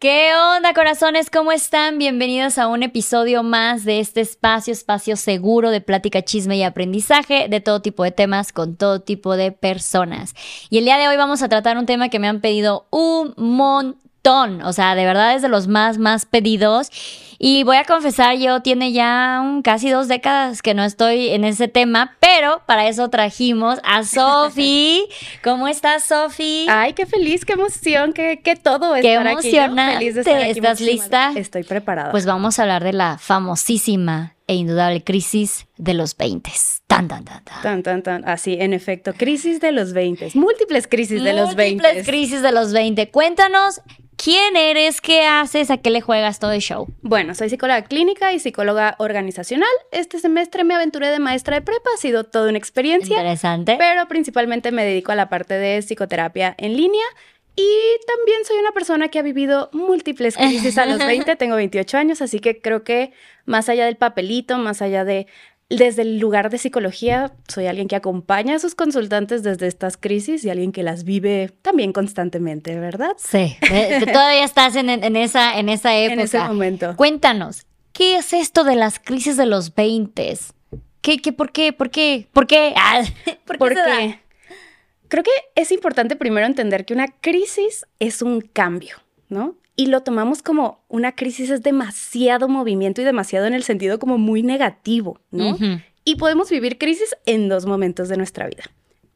¿Qué onda, corazones? ¿Cómo están? Bienvenidos a un episodio más de este espacio, espacio seguro de plática, chisme y aprendizaje de todo tipo de temas con todo tipo de personas. Y el día de hoy vamos a tratar un tema que me han pedido un montón, o sea, de verdad es de los más, más pedidos. Y voy a confesar, yo tiene ya casi dos décadas que no estoy en ese tema, pero para eso trajimos a Sofi. ¿Cómo estás, Sofi? Ay, qué feliz, qué emoción, qué, qué todo Qué emocionante. Feliz de estar aquí. ¿Estás lista? Estoy preparada. Pues vamos a hablar de la famosísima e indudable crisis de los 20. Tan, tan, tan, tan. Tan, tan, tan. Así, en efecto, crisis de los 20. Múltiples crisis de los 20. Múltiples crisis de los 20. Cuéntanos ¿Quién eres? ¿Qué haces? ¿A qué le juegas todo el show? Bueno, soy psicóloga clínica y psicóloga organizacional. Este semestre me aventuré de maestra de prepa, ha sido toda una experiencia. Interesante. Pero principalmente me dedico a la parte de psicoterapia en línea. Y también soy una persona que ha vivido múltiples crisis a los 20, tengo 28 años, así que creo que más allá del papelito, más allá de desde el lugar de psicología, soy alguien que acompaña a sus consultantes desde estas crisis y alguien que las vive también constantemente, ¿verdad? Sí, todavía estás en, esa, en esa época. En ese momento. Cuéntanos, ¿qué es esto de las crisis de los 20? ¿Qué, qué, por qué, por qué, por qué? Ah, ¿Por qué? Creo que es importante primero entender que una crisis es un cambio, ¿no? y lo tomamos como una crisis es demasiado movimiento y demasiado en el sentido como muy negativo, ¿no? Y podemos vivir crisis en dos momentos de nuestra vida.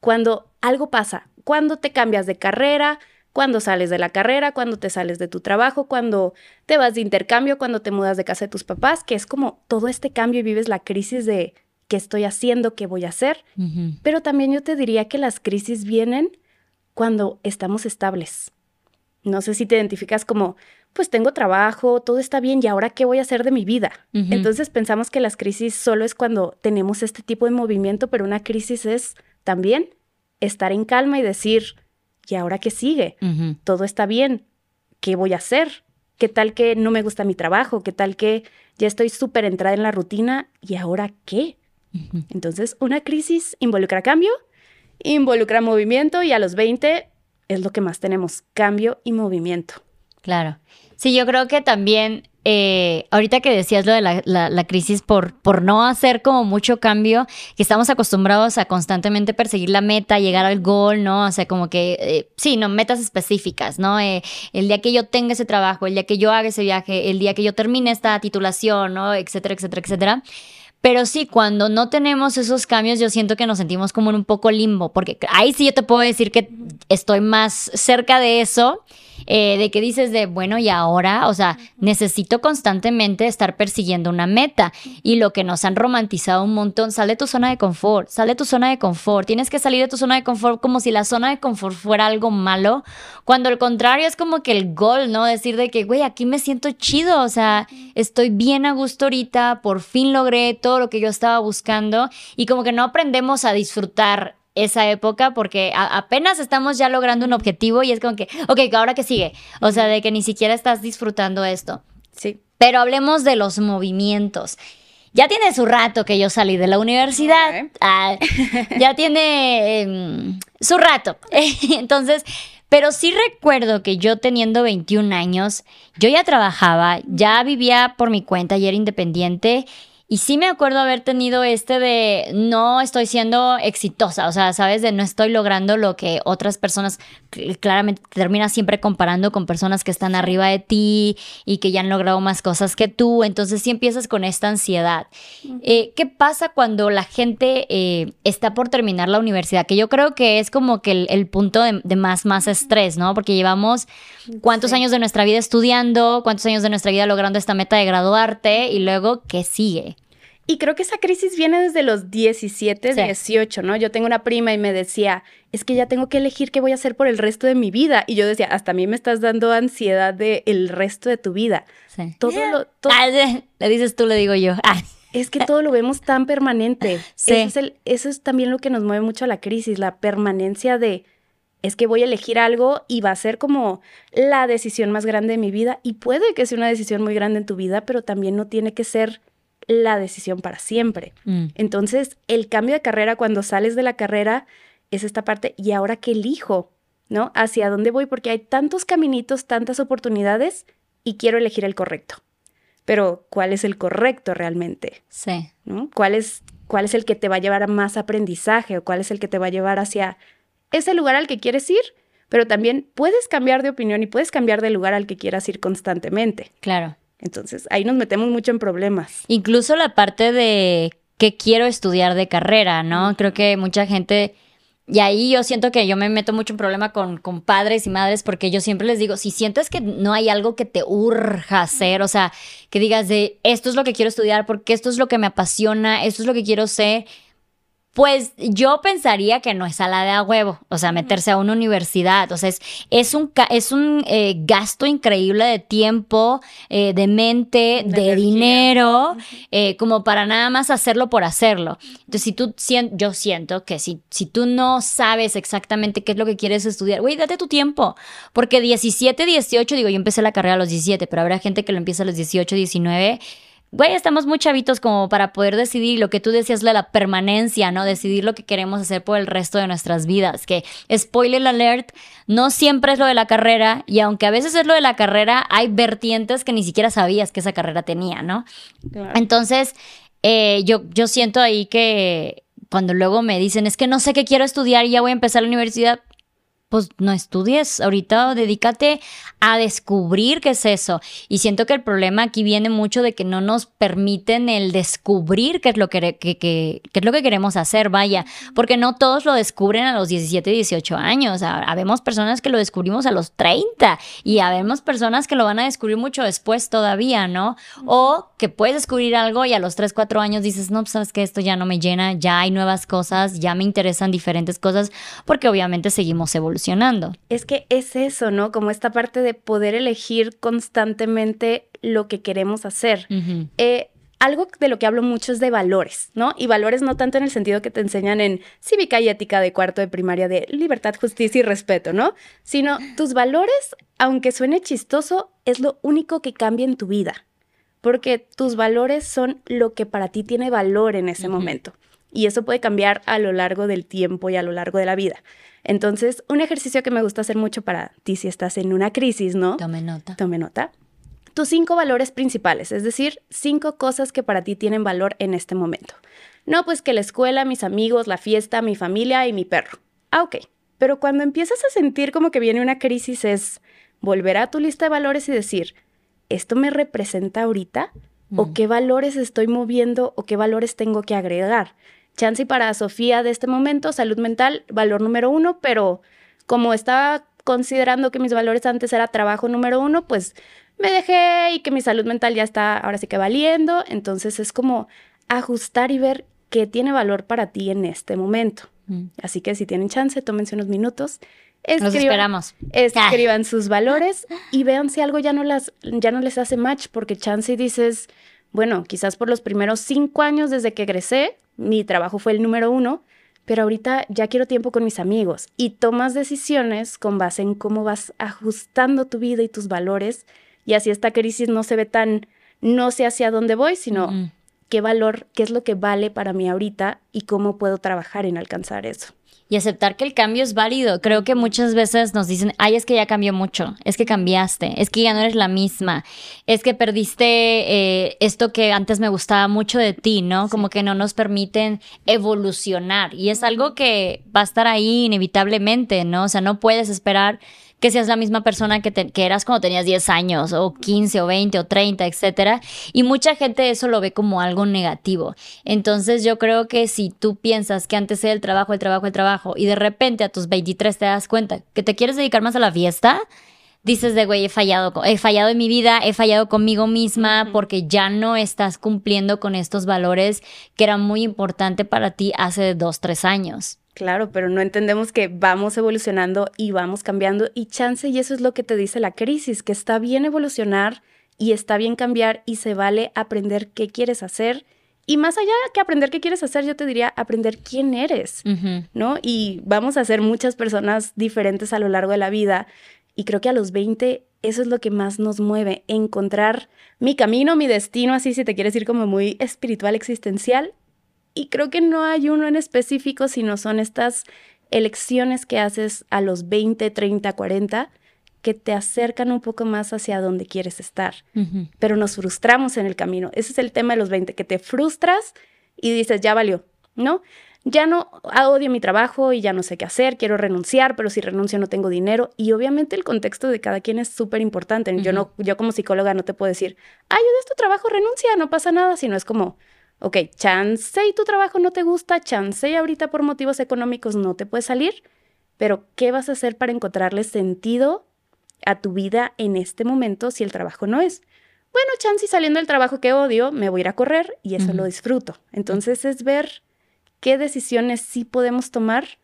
Cuando algo pasa, cuando te cambias de carrera, cuando sales de la carrera, cuando te sales de tu trabajo, cuando te vas de intercambio, cuando te mudas de casa de tus papás, que es como todo este cambio y vives la crisis de qué estoy haciendo, qué voy a hacer. Pero también yo te diría que las crisis vienen cuando estamos estables, no sé si te identificas como, pues tengo trabajo, todo está bien, ¿y ahora qué voy a hacer de mi vida? Entonces pensamos que las crisis solo es cuando tenemos este tipo de movimiento, pero una crisis es también estar en calma y decir, ¿y ahora qué sigue? Todo está bien, ¿qué voy a hacer? ¿Qué tal que no me gusta mi trabajo? ¿Qué tal que ya estoy súper entrada en la rutina? ¿Y ahora qué? Entonces, una crisis involucra cambio, involucra movimiento y a los 20 es lo que más tenemos, cambio y movimiento. Claro. Sí, yo creo que también, eh, ahorita que decías lo de la, crisis por, por no hacer como mucho cambio, que estamos acostumbrados a constantemente perseguir la meta, llegar al gol, ¿no? O sea, como que, eh, sí, no, metas específicas, ¿no? Eh, el día que yo tenga ese trabajo, el día que yo haga ese viaje, el día que yo termine esta titulación, ¿no? Etcétera, etcétera, etcétera. Pero sí, cuando no tenemos esos cambios, yo siento que nos sentimos como en un poco limbo, porque ahí sí yo te puedo decir que estoy más cerca de eso eh, de que dices de, bueno, y ahora, o sea, necesito constantemente estar persiguiendo una meta. Y lo que nos han romantizado un montón, sale de tu zona de confort, sale de tu zona de confort. Tienes que salir de tu zona de confort como si la zona de confort fuera algo malo, cuando al contrario es como que el gol, ¿no? Decir de que, güey, aquí me siento chido, o sea, estoy bien a gusto ahorita, por fin logré todo lo que yo estaba buscando y como que no aprendemos a disfrutar esa época porque apenas estamos ya logrando un objetivo y es como que, ok, ahora que sigue. O sea, de que ni siquiera estás disfrutando esto. Sí. Pero hablemos de los movimientos. Ya tiene su rato que yo salí de la universidad. Ah, ya tiene em, su rato. Entonces, pero sí recuerdo que yo teniendo 21 años, yo ya trabajaba, ya vivía por mi cuenta y era independiente y sí me acuerdo haber tenido este de no estoy siendo exitosa, o sea, sabes, de no estoy logrando lo que otras personas, claramente terminas siempre comparando con personas que están arriba de ti y que ya han logrado más cosas que tú, entonces sí empiezas con esta ansiedad. Eh, ¿Qué pasa cuando la gente eh, está por terminar la universidad? Que yo creo que es como que el, punto de, más, más estrés, ¿no? Porque llevamos cuántos años de nuestra vida estudiando, cuántos años de nuestra vida logrando esta meta de graduarte y luego, ¿qué sigue? Y creo que esa crisis viene desde los 17, 18, ¿no? Yo tengo una prima y me decía, es que ya tengo que elegir qué voy a hacer por el resto de mi vida. Y yo decía, hasta a mí me estás dando ansiedad de el resto de tu vida. Sí. Todo lo... Ah, le dices tú, le digo yo. Ah. Es que todo lo vemos tan permanente. Sí. Eso es, el, eso es también lo que nos mueve mucho a la crisis, la permanencia de, es que voy a elegir algo y va a ser como la decisión más grande de mi vida. Y puede que sea una decisión muy grande en tu vida, pero también no tiene que ser la decisión para siempre. Mm. Entonces, el cambio de carrera cuando sales de la carrera es esta parte, ¿y ahora qué elijo? ¿no? Hacia dónde voy porque hay tantos caminitos, tantas oportunidades y quiero elegir el correcto. Pero, ¿cuál es el correcto realmente? Sí. ¿No? ¿Cuál es, ¿Cuál es el que te va a llevar a más aprendizaje o cuál es el que te va a llevar hacia ese lugar al que quieres ir? Pero también puedes cambiar de opinión y puedes cambiar de lugar al que quieras ir constantemente. Claro. Entonces, ahí nos metemos mucho en problemas. Incluso la parte de qué quiero estudiar de carrera, ¿no? Creo que mucha gente y ahí yo siento que yo me meto mucho en problema con, con, padres y madres porque yo siempre les digo, si sientes que no hay algo que te urja hacer, o sea, que digas de esto es lo que quiero estudiar porque esto es lo que me apasiona, esto es lo que quiero ser, pues yo pensaría que no es a la de a huevo, o sea, meterse a una universidad, o sea, es, es un, es un eh, gasto increíble de tiempo, eh, de mente, de, dinero, eh, como para nada más hacerlo por hacerlo. Entonces, si tú, yo siento que si, si tú no sabes exactamente qué es lo que quieres estudiar, güey, date tu tiempo, porque 17, 18, digo, yo empecé la carrera a los 17, pero habrá gente que lo empieza a los 18, 19 güey, estamos muy chavitos como para poder decidir lo que tú decías de la permanencia, ¿no? Decidir lo que queremos hacer por el resto de nuestras vidas. Que, spoiler alert, no siempre es lo de la carrera y aunque a veces es lo de la carrera, hay vertientes que ni siquiera sabías que esa carrera tenía, ¿no? Entonces, eh, yo, yo siento ahí que cuando luego me dicen, es que no sé qué quiero estudiar y ya voy a empezar la universidad, pues no estudies, ahorita dedícate a descubrir qué es eso. Y siento que el problema aquí viene mucho de que no nos permiten el descubrir qué es lo que, es lo que queremos hacer, vaya, porque no todos lo descubren a los 17, 18 años. Habemos personas que lo descubrimos a los 30 y habemos personas que lo van a descubrir mucho después todavía, ¿no? O que puedes descubrir algo y a los 3, 4 años dices, no, pues sabes que esto ya no me llena, ya hay nuevas cosas, ya me interesan diferentes cosas, porque obviamente seguimos evolucionando. Es que es eso, ¿no? Como esta parte de poder elegir constantemente lo que queremos hacer. Eh, algo de lo que hablo mucho es de valores, ¿no? Y valores no tanto en el sentido que te enseñan en cívica y ética de cuarto de primaria de libertad, justicia y respeto, ¿no? Sino tus valores, aunque suene chistoso, es lo único que cambia en tu vida, porque tus valores son lo que para ti tiene valor en ese momento. Y eso puede cambiar a lo largo del tiempo y a lo largo de la vida. Entonces, un ejercicio que me gusta hacer mucho para ti si estás en una crisis, ¿no? Tome nota. Tome nota. Tus cinco valores principales, es decir, cinco cosas que para ti tienen valor en este momento. No, pues que la escuela, mis amigos, la fiesta, mi familia y mi perro. Ah, ok. Pero cuando empiezas a sentir como que viene una crisis es volver a tu lista de valores y decir, ¿esto me representa ahorita? ¿O mm. qué valores estoy moviendo o qué valores tengo que agregar? Chance para Sofía de este momento, salud mental, valor número uno, pero como estaba considerando que mis valores antes era trabajo número uno, pues me dejé y que mi salud mental ya está ahora sí que valiendo. Entonces es como ajustar y ver qué tiene valor para ti en este momento. Mm. Así que si tienen chance, tómense unos minutos. Escriban, Nos esperamos. Escriban sus valores y vean si algo ya no, las, ya no les hace match, porque chance dices, bueno, quizás por los primeros cinco años desde que egresé, mi trabajo fue el número uno, pero ahorita ya quiero tiempo con mis amigos y tomas decisiones con base en cómo vas ajustando tu vida y tus valores y así esta crisis no se ve tan, no sé hacia dónde voy, sino qué valor, qué es lo que vale para mí ahorita y cómo puedo trabajar en alcanzar eso y aceptar que el cambio es válido. Creo que muchas veces nos dicen, ay, es que ya cambió mucho, es que cambiaste, es que ya no eres la misma, es que perdiste eh, esto que antes me gustaba mucho de ti, ¿no? Como que no nos permiten evolucionar y es algo que va a estar ahí inevitablemente, ¿no? O sea, no puedes esperar que seas la misma persona que, que, eras cuando tenías 10 años o 15 o 20 o 30, etcétera. Y mucha gente eso lo ve como algo negativo. Entonces yo creo que si tú piensas que antes era el trabajo, el trabajo, el trabajo y de repente a tus 23 te das cuenta que te quieres dedicar más a la fiesta, dices de güey, he fallado, he fallado en mi vida, he fallado conmigo misma porque ya no estás cumpliendo con estos valores que eran muy importantes para ti hace dos, tres años. Claro, pero no entendemos que vamos evolucionando y vamos cambiando y chance y eso es lo que te dice la crisis, que está bien evolucionar y está bien cambiar y se vale aprender qué quieres hacer. Y más allá que aprender qué quieres hacer, yo te diría aprender quién eres, ¿no? Y vamos a ser muchas personas diferentes a lo largo de la vida. Y creo que a los 20 eso es lo que más nos mueve, encontrar mi camino, mi destino, así si te quieres ir como muy espiritual, existencial, y creo que no hay uno en específico, sino son estas elecciones que haces a los 20, 30, 40 que te acercan un poco más hacia donde quieres estar. Pero nos frustramos en el camino. Ese es el tema de los 20, que te frustras y dices, ya valió, ¿no? Ya no odio mi trabajo y ya no sé qué hacer, quiero renunciar, pero si renuncio no tengo dinero. Y obviamente el contexto de cada quien es súper importante. Yo, no, yo como psicóloga no te puedo decir, ayuda tu trabajo, renuncia, no pasa nada, sino es como, ok, chance y tu trabajo no te gusta, chance y ahorita por motivos económicos no te puedes salir, pero ¿qué vas a hacer para encontrarle sentido a tu vida en este momento si el trabajo no es. Bueno, chance saliendo del trabajo que odio, me voy a ir a correr y eso lo disfruto. Entonces es ver qué decisiones sí podemos tomar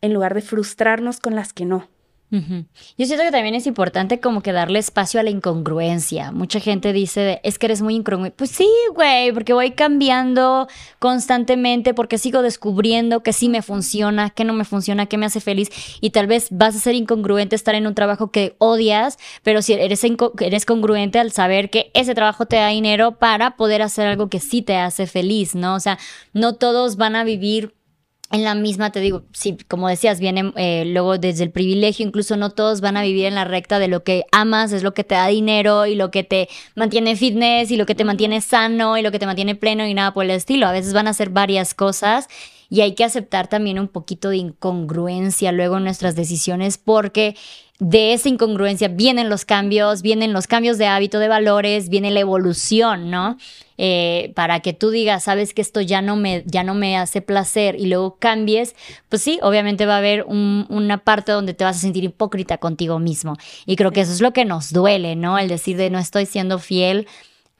en lugar de frustrarnos con las que no. Yo siento que también es importante como que darle espacio a la incongruencia. Mucha gente dice, es que eres muy incongruente. Pues sí, güey, porque voy cambiando constantemente, porque sigo descubriendo que sí me funciona, que no me funciona, que me hace feliz. Y tal vez vas a ser incongruente estar en un trabajo que odias, pero si eres, eres congruente al saber que ese trabajo te da dinero para poder hacer algo que sí te hace feliz, ¿no? O sea, no todos van a vivir en la misma, te digo, sí, como decías, viene eh, luego desde el privilegio, incluso no todos van a vivir en la recta de lo que amas, es lo que te da dinero y lo que te mantiene fitness y lo que te mantiene sano y lo que te mantiene pleno y nada por el estilo. A veces van a ser varias cosas y hay que aceptar también un poquito de incongruencia luego en nuestras decisiones porque de esa incongruencia vienen los cambios, vienen los cambios de hábito, de valores, viene la evolución, ¿no? Eh, para que tú digas, sabes que esto ya no me, ya no me hace placer y luego cambies, pues sí, obviamente va a haber una parte donde te vas a sentir hipócrita contigo mismo. Y creo que eso es lo que nos duele, ¿no? El decir de no estoy siendo fiel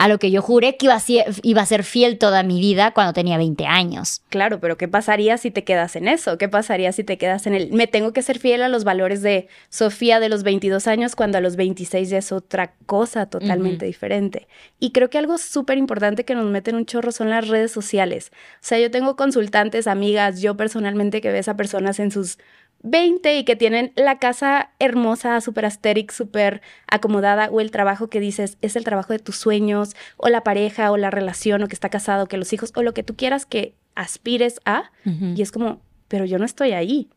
a lo que yo juré que iba a, ser, iba a ser fiel toda mi vida cuando tenía 20 años. Claro, pero ¿qué pasaría si te quedas en eso? ¿Qué pasaría si te quedas en el... Me tengo que ser fiel a los valores de Sofía de los 22 años cuando a los 26 ya es otra cosa totalmente diferente. Y creo que algo súper importante que nos mete en un chorro son las redes sociales. O sea, yo tengo consultantes, amigas, yo personalmente que ves a personas en sus 20 y que tienen la casa hermosa, súper asteric, súper acomodada, o el trabajo que dices es el trabajo de tus sueños, o la pareja, o la relación, o que está casado, que los hijos, o lo que tú quieras que aspires a. Y es como, pero yo no estoy ahí,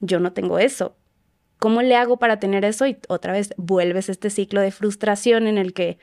yo no tengo eso. ¿Cómo le hago para tener eso? Y otra vez vuelves este ciclo de frustración en el que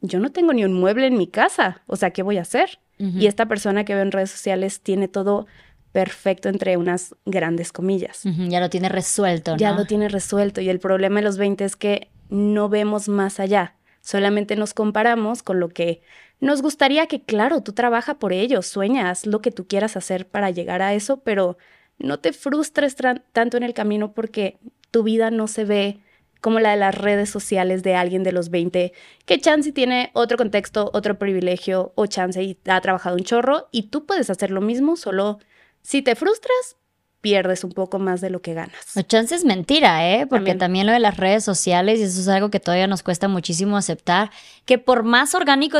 yo no tengo ni un mueble en mi casa, o sea, ¿qué voy a hacer? Y esta persona que veo en redes sociales tiene todo perfecto entre unas grandes comillas. ya lo tiene resuelto, ¿no? Ya lo tiene resuelto y el problema de los 20 es que no vemos más allá, solamente nos comparamos con lo que nos gustaría que, claro, tú trabaja por ello, sueñas lo que tú quieras hacer para llegar a eso, pero no te frustres tanto en el camino porque tu vida no se ve como la de las redes sociales de alguien de los 20, que chance tiene otro contexto, otro privilegio o chance y ha trabajado un chorro y tú puedes hacer lo mismo, solo si te frustras, pierdes un poco más de lo que ganas. O chance es mentira, ¿eh? Porque también. lo de las redes sociales, y eso es algo que todavía nos cuesta muchísimo aceptar, que por más orgánico,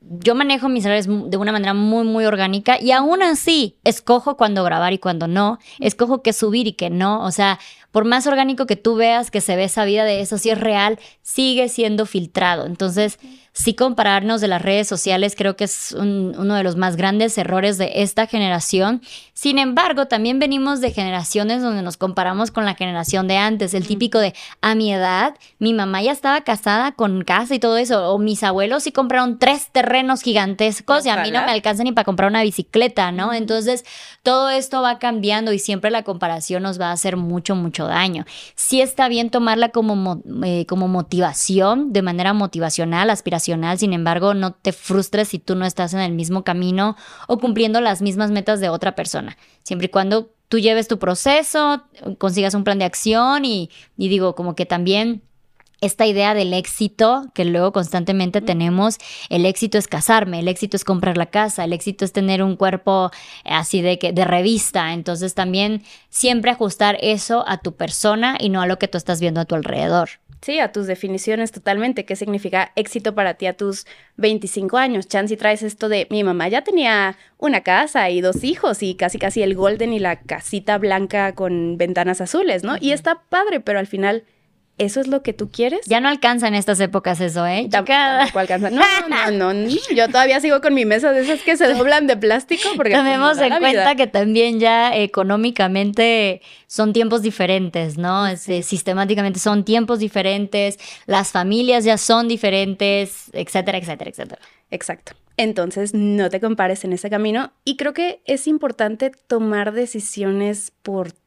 yo manejo mis redes de una manera muy, muy orgánica y aún así escojo cuándo grabar y cuándo no, escojo qué subir y qué no, o sea, por más orgánico que tú veas que se ve esa vida de eso, si es real, sigue siendo filtrado. Entonces, sí compararnos de las redes sociales creo que es uno de los más grandes errores de esta generación. Sin embargo, también venimos de generaciones donde nos comparamos con la generación de antes, el típico de a mi edad, mi mamá ya estaba casada con casa y todo eso, o mis abuelos sí compraron tres terrenos gigantescos y a mí no me alcanza ni para comprar una bicicleta, ¿no? Entonces, todo esto va cambiando y siempre la comparación nos va a hacer mucho, mucho daño. Sí está bien tomarla como, eh, como motivación, de manera motivacional, aspiracional sin embargo, no te frustres si tú no estás en el mismo camino o cumpliendo las mismas metas de otra persona, siempre y cuando tú lleves tu proceso, consigas un plan de acción y, y digo, como que también esta idea del éxito que luego constantemente tenemos, el éxito es casarme, el éxito es comprar la casa, el éxito es tener un cuerpo así de que de revista, entonces también siempre ajustar eso a tu persona y no a lo que tú estás viendo a tu alrededor. Sí, a tus definiciones totalmente. ¿Qué significa éxito para ti a tus 25 años? Chance traes esto de mi mamá ya tenía una casa y dos hijos y casi casi el golden y la casita blanca con ventanas azules, ¿no? Y está padre, pero al final ¿Eso es lo que tú quieres? Ya no alcanza en estas épocas eso, ¿eh? Tampoco alcanza. No, no, no, Yo todavía sigo con mi mesa de esas que se doblan de plástico porque... Tomemos en cuenta que también ya económicamente son tiempos diferentes, ¿no? Eh, sistemáticamente son tiempos diferentes, las familias ya son diferentes, etcétera, etcétera, etcétera. Exacto. Entonces, no te compares en ese camino y creo que es importante tomar decisiones por ti.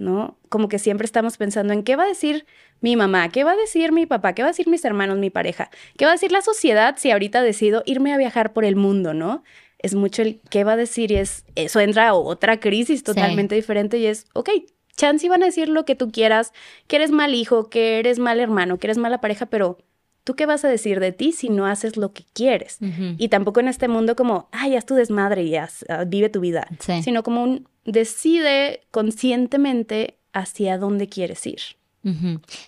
¿No? Como que siempre estamos pensando en qué va a decir mi mamá, qué va a decir mi papá, qué va a decir mis hermanos, mi pareja, qué va a decir la sociedad si ahorita decido irme a viajar por el mundo, ¿no? Es mucho el qué va a decir y es, eso entra a otra crisis totalmente diferente y es, ok, chance van a decir lo que tú quieras, que eres mal hijo, que eres mal hermano, que eres mala pareja, pero ¿tú qué vas a decir de ti si no haces lo que quieres? Y tampoco en este mundo como, ay, haz tu desmadre y haz, ah, vive tu vida, sino como un, decide conscientemente hacia dónde quieres ir.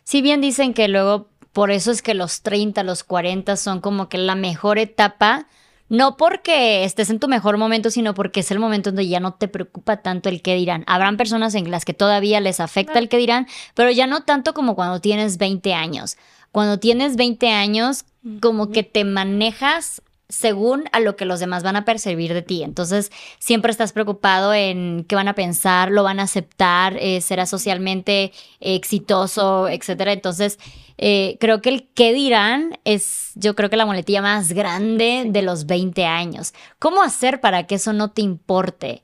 Si bien dicen que luego por eso es que los 30, los 40 son como que la mejor etapa, no porque estés en tu mejor momento, sino porque es el momento donde ya no te preocupa tanto el que dirán. Habrán personas en las que todavía les afecta el que dirán, pero ya no tanto como cuando tienes 20 años. Cuando tienes 20 años, como que te manejas según a lo que los demás van a percibir de ti. Entonces, siempre estás preocupado en qué van a pensar, lo van a aceptar, eh, será socialmente exitoso, etcétera. Entonces, eh, creo que el qué dirán es, yo creo que la muletilla más grande de los 20 años. ¿Cómo hacer para que eso no te importe?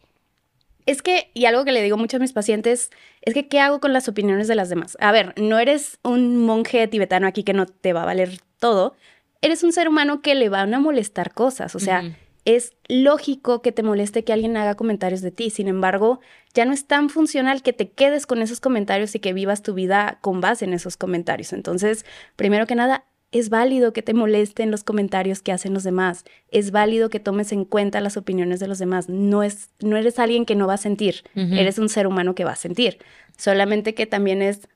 Es que, y algo que le digo mucho a mis pacientes, es que ¿qué hago con las opiniones de las demás? A ver, no eres un monje tibetano aquí que no te va a valer todo, eres un ser humano que le van a molestar cosas, o sea, es lógico que te moleste que alguien haga comentarios de ti, sin embargo, ya no es tan funcional que te quedes con esos comentarios y que vivas tu vida con base en esos comentarios. Entonces, primero que nada, es válido que te molesten los comentarios que hacen los demás. Es válido que tomes en cuenta las opiniones de los demás. No, es, no eres alguien que no va a sentir. Eres un ser humano que va a sentir. Solamente que también es,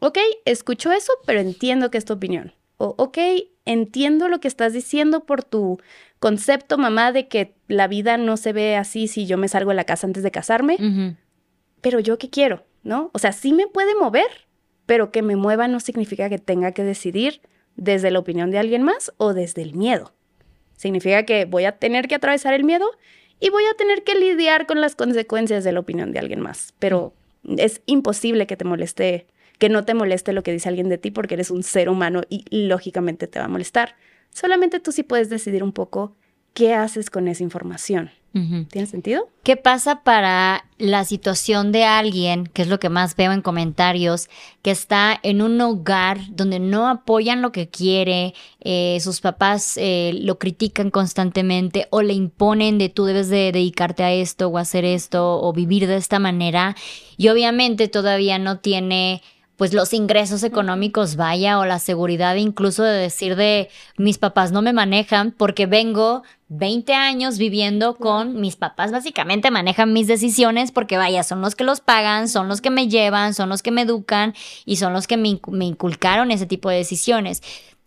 ok, escucho eso, pero entiendo que es tu opinión. O, ok, entiendo lo que estás diciendo por tu concepto, mamá, de que la vida no se ve así si yo me salgo de la casa antes de casarme, pero yo qué quiero, ¿no? O sea, sí me puede mover, pero que me mueva no significa que tenga que decidir desde la opinión de alguien más o desde el miedo. Significa que voy a tener que atravesar el miedo y voy a tener que lidiar con las consecuencias de la opinión de alguien más, pero es imposible que te moleste que no te moleste lo que dice alguien de ti porque eres un ser humano y lógicamente te va a molestar. Solamente tú sí puedes decidir un poco qué haces con esa información. ¿Tiene sentido? ¿Qué pasa para la situación de alguien, que es lo que más veo en comentarios, que está en un hogar donde no apoyan lo que quiere, eh, sus papás eh, lo critican constantemente o le imponen de tú debes de dedicarte a esto o hacer esto o vivir de esta manera y obviamente todavía no tiene pues los ingresos económicos vaya o la seguridad incluso de decir de mis papás no me manejan porque vengo 20 años viviendo con mis papás básicamente manejan mis decisiones porque vaya, son los que los pagan, son los que me llevan, son los que me educan y son los que me, inculcaron ese tipo de decisiones.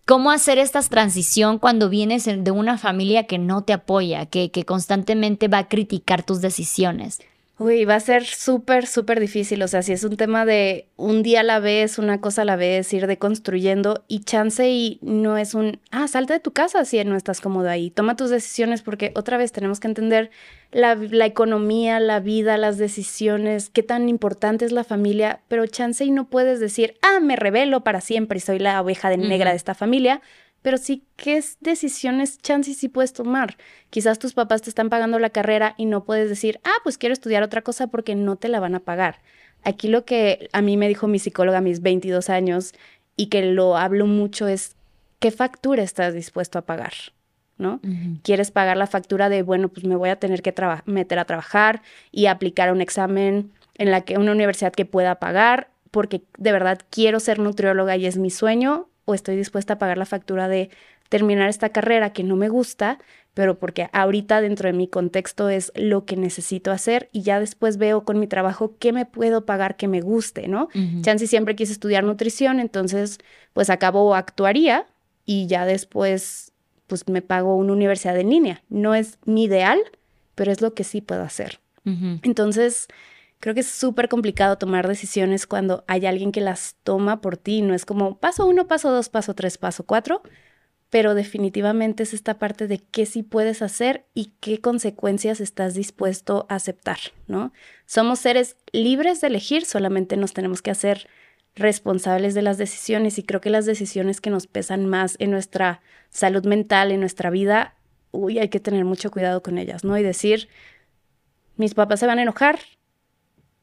¿Cómo hacer esta transición cuando vienes de una familia que no te apoya, que, que constantemente va a criticar tus decisiones? Uy, va a ser súper, súper difícil. O sea, si es un tema de un día a la vez, una cosa a la vez, ir deconstruyendo y chance y no es un, ah, salte de tu casa si no estás cómodo ahí. Toma tus decisiones porque otra vez tenemos que entender la, la economía, la vida, las decisiones, qué tan importante es la familia, pero chance y no puedes decir, ah, me revelo para siempre y soy la oveja de negra de esta familia pero sí, ¿qué decisiones chances sí puedes tomar? Quizás tus papás te están pagando la carrera y no puedes decir, ah, pues quiero estudiar otra cosa porque no te la van a pagar. Aquí lo que a mí me dijo mi psicóloga a mis 22 años y que lo hablo mucho es, ¿qué factura estás dispuesto a pagar? ¿no? ¿Quieres pagar la factura de, bueno, pues me voy a tener que meter a trabajar y aplicar un examen en la que una universidad que pueda pagar porque de verdad quiero ser nutrióloga y es mi sueño o estoy dispuesta a pagar la factura de terminar esta carrera que no me gusta, pero porque ahorita dentro de mi contexto es lo que necesito hacer y ya después veo con mi trabajo qué me puedo pagar que me guste, ¿no? Chancy siempre quise estudiar nutrición, entonces pues acabo actuaría y ya después pues me pago una universidad en línea. No es mi ideal, pero es lo que sí puedo hacer. Entonces, Creo que es súper complicado tomar decisiones cuando hay alguien que las toma por ti. No es como paso uno, paso dos, paso tres, paso cuatro, pero definitivamente es esta parte de qué sí puedes hacer y qué consecuencias estás dispuesto a aceptar, ¿no? Somos seres libres de elegir, solamente nos tenemos que hacer responsables de las decisiones y creo que las decisiones que nos pesan más en nuestra salud mental, en nuestra vida, uy, hay que tener mucho cuidado con ellas, ¿no? Y decir, mis papás se van a enojar,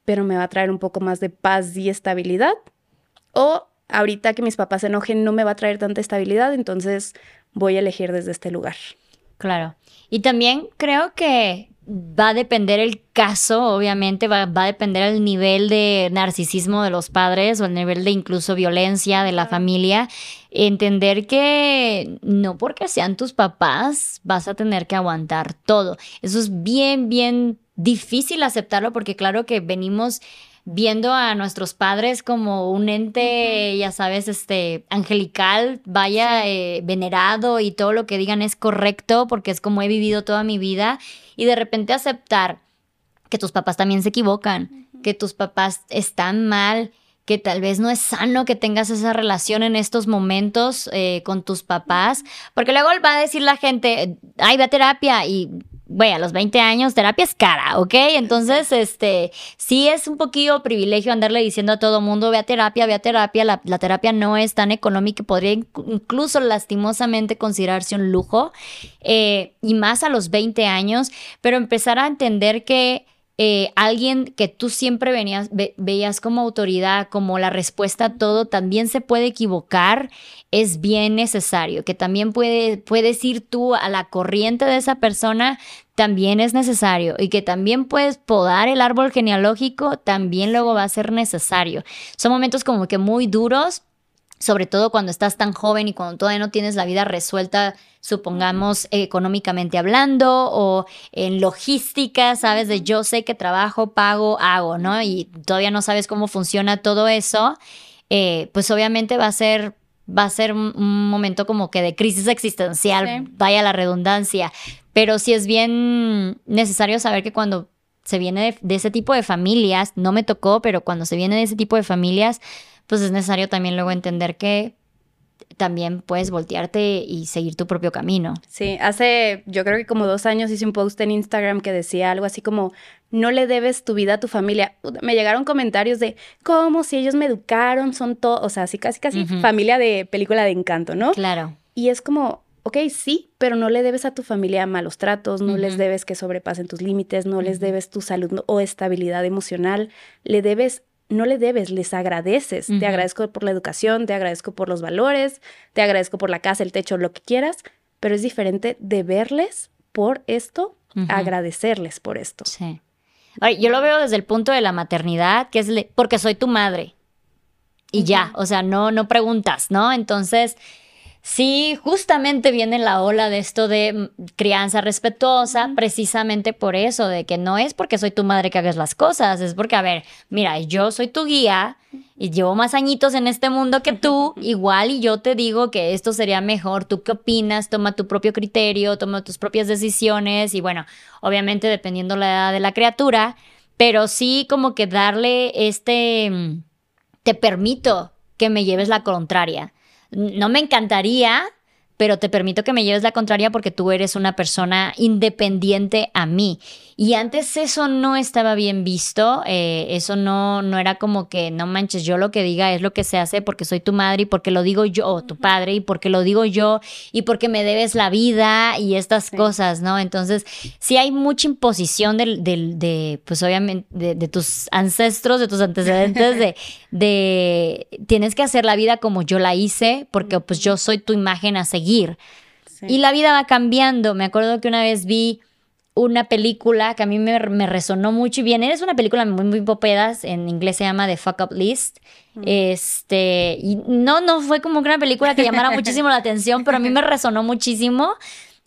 pero me va a traer un poco más de paz y estabilidad. O ahorita que mis papás se enojen no me va a traer tanta estabilidad, entonces voy a elegir desde este lugar. Claro. Y también creo que va a depender el caso, obviamente, va, va, a depender el nivel de narcisismo de los padres o el nivel de incluso violencia de la familia. Entender que no porque sean tus papás vas a tener que aguantar todo. Eso es bien, bien difícil aceptarlo porque claro que venimos viendo a nuestros padres como un ente, ya sabes, este, angelical, vaya, eh, venerado y todo lo que digan es correcto porque es como he vivido toda mi vida y de repente aceptar que tus papás también se equivocan, que tus papás están mal, que tal vez no es sano que tengas esa relación en estos momentos eh, con tus papás, porque luego va a decir la gente, ay, ve a terapia y bueno, a los 20 años terapia es cara, ¿ok? Entonces, este, sí es un poquito privilegio andarle diciendo a todo mundo, ve a terapia, ve a terapia, la, terapia no es tan económica, podría incluso lastimosamente considerarse un lujo, eh, y más a los 20 años, pero empezar a entender que eh, alguien que tú siempre venías, veías como autoridad, como la respuesta a todo, también se puede equivocar, es bien necesario. Que también puede, puedes ir tú a la corriente de esa persona, también es necesario. Y que también puedes podar el árbol genealógico, también luego va a ser necesario. Son momentos como que muy duros sobre todo cuando estás tan joven y cuando todavía no tienes la vida resuelta, supongamos económicamente hablando o en logística, sabes, de yo sé que trabajo, pago, hago, ¿no? Y todavía no sabes cómo funciona todo eso, eh, pues obviamente va a ser va a ser un, momento como que de crisis existencial, vaya la redundancia, pero sí es bien necesario saber que cuando se viene de ese tipo de familias, no me tocó, pero cuando se viene de ese tipo de familias, pues es necesario también luego entender que también puedes voltearte y seguir tu propio camino. Sí, hace yo creo que como dos años hice un post en Instagram que decía algo así como, no le debes tu vida a tu familia. Me llegaron comentarios de, ¿cómo? Si ellos me educaron, son todo, o sea, así casi casi familia de película de encanto, ¿no? Claro. Y es como, ok, sí, pero no le debes a tu familia malos tratos, no les debes que sobrepasen tus límites, no les debes tu salud o estabilidad emocional, le debes no le debes, les agradeces. Te agradezco por la educación, te agradezco por los valores, te agradezco por la casa, el techo, lo que quieras, pero es diferente deberles por esto, agradecerles por esto. Sí. yo lo veo desde el punto de la maternidad, que es porque soy tu madre. Y ya, o sea, no, no preguntas, ¿no? Entonces, Sí, justamente viene la ola de esto de mm, crianza respetuosa, precisamente por eso, de que no es porque soy tu madre que hagas las cosas, es porque, a ver, mira, yo soy tu guía y llevo más añitos en este mundo que tú, igual y yo te digo que esto sería mejor, tú qué opinas, toma tu propio criterio, toma tus propias decisiones y bueno, obviamente dependiendo la edad de la criatura, pero sí como que darle este, mm, te permito que me lleves la contraria no me encantaría pero te permito que me lleves la contraria porque tú eres una persona independiente a mí. Y antes eso no estaba bien visto, eh, eso no, no era como que, no manches, yo lo que diga es lo que se hace porque soy tu madre y porque lo digo yo, o tu padre, y porque lo digo yo, y porque me debes la vida y estas cosas, ¿no? Entonces, sí hay mucha imposición del, de, pues obviamente, de, tus ancestros, de tus antecedentes, de, de, tienes que hacer la vida como yo la hice, porque pues yo soy tu imagen a seguir y la vida va cambiando. Me acuerdo que una vez vi una película que a mí me, resonó mucho y bien. Es una película muy, muy popedas. En inglés se llama The Fuck Up List. Mm. Este, y no, no fue como una película que llamara muchísimo la atención, pero a mí me resonó muchísimo.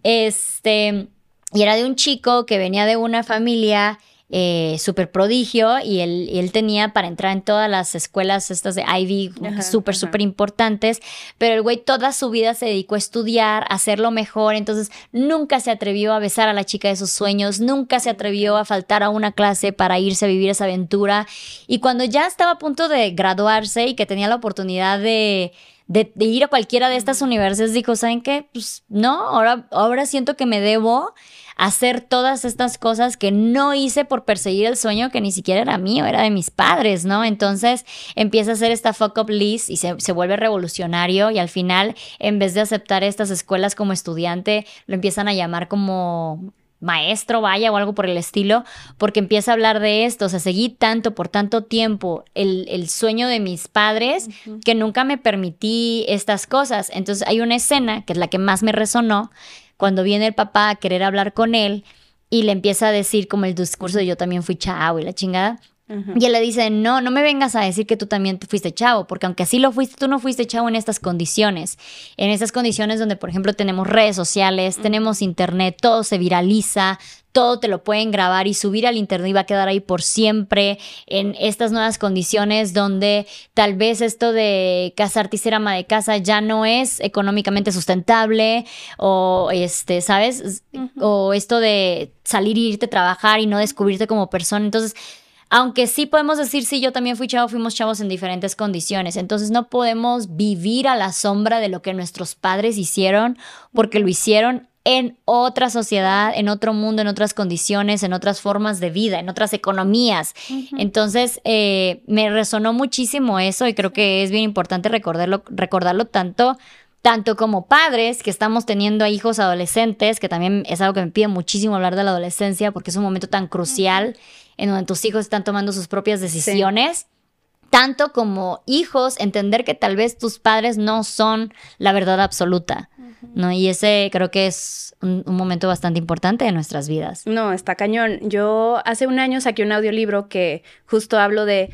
Este, y era de un chico que venía de una familia eh, súper prodigio y él, él, tenía para entrar en todas las escuelas estas de Ivy súper, súper importantes, pero el güey toda su vida se dedicó a estudiar, a hacerlo mejor, entonces nunca se atrevió a besar a la chica de sus sueños, nunca se atrevió a faltar a una clase para irse a vivir esa aventura y cuando ya estaba a punto de graduarse y que tenía la oportunidad de de, ir a cualquiera de estas universidades, dijo, ¿saben qué? Pues no, ahora, ahora siento que me debo hacer todas estas cosas que no hice por perseguir el sueño que ni siquiera era mío, era de mis padres, ¿no? Entonces empieza a hacer esta fuck up list y se, se vuelve revolucionario y al final, en vez de aceptar estas escuelas como estudiante, lo empiezan a llamar como maestro, vaya, o algo por el estilo, porque empieza a hablar de esto, o sea, seguí tanto por tanto tiempo el, el sueño de mis padres que nunca me permití estas cosas. Entonces hay una escena, que es la que más me resonó, cuando viene el papá a querer hablar con él y le empieza a decir como el discurso de yo también fui chavo y la chingada. Y él le dice, no, no me vengas a decir que tú también fuiste chavo, porque aunque así lo fuiste, tú no fuiste chavo en estas condiciones. En estas condiciones donde, por ejemplo, tenemos redes sociales, tenemos internet, todo se viraliza, todo te lo pueden grabar y subir al internet y va a quedar ahí por siempre en estas nuevas condiciones donde tal vez esto de casarte y ser ama de casa ya no es económicamente sustentable o este, ¿sabes? O esto de salir e irte a trabajar y no descubrirte como persona. Entonces, aunque sí podemos decir, sí, yo también fui chavo, fuimos chavos en diferentes condiciones. Entonces no podemos vivir a la sombra de lo que nuestros padres hicieron porque lo hicieron en otra sociedad, en otro mundo, en otras condiciones, en otras formas de vida, en otras economías. Entonces, eh, me resonó muchísimo eso y creo que es bien importante recordarlo, recordarlo tanto tanto como padres que estamos teniendo a hijos adolescentes, que también es algo que me pide muchísimo hablar de la adolescencia porque es un momento tan crucial en donde tus hijos están tomando sus propias decisiones. Tanto como hijos, entender que tal vez tus padres no son la verdad absoluta, ¿no? Y ese creo que es un, momento bastante importante de nuestras vidas. No, está cañón. Yo hace un año saqué un audiolibro que justo hablo de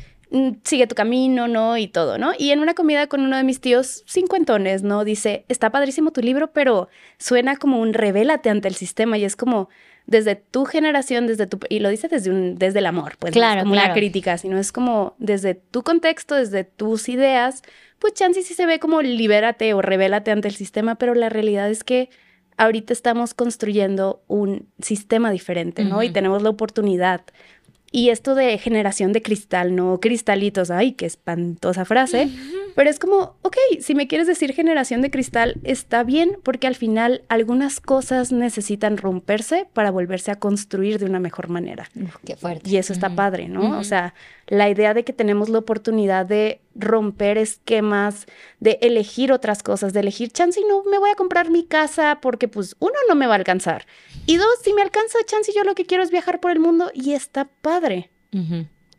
sigue tu camino, ¿no? Y todo, ¿no? Y en una comida con uno de mis tíos cincuentones, ¿no? Dice, está padrísimo tu libro, pero suena como un revélate ante el sistema y es como, desde tu generación, desde tu, y lo dice desde, un, desde el amor, pues claro, no es como una crítica, sino es como desde tu contexto, desde tus ideas, pues chance sí se ve como libérate o revélate ante el sistema, pero la realidad es que ahorita estamos construyendo un sistema diferente, ¿no? Y tenemos la oportunidad. Y esto de generación de cristal, no cristalitos, ay, qué espantosa frase, pero es como, ok, si me quieres decir generación de cristal, está bien, porque al final algunas cosas necesitan romperse para volverse a construir de una mejor manera. qué fuerte. Y eso está padre, ¿no? O sea, la idea de que tenemos la oportunidad de romper esquemas, de elegir otras cosas, de elegir chance y no me voy a comprar mi casa porque pues uno no me va a alcanzar. Y dos, si me alcanza chance y yo lo que quiero es viajar por el mundo y está padre.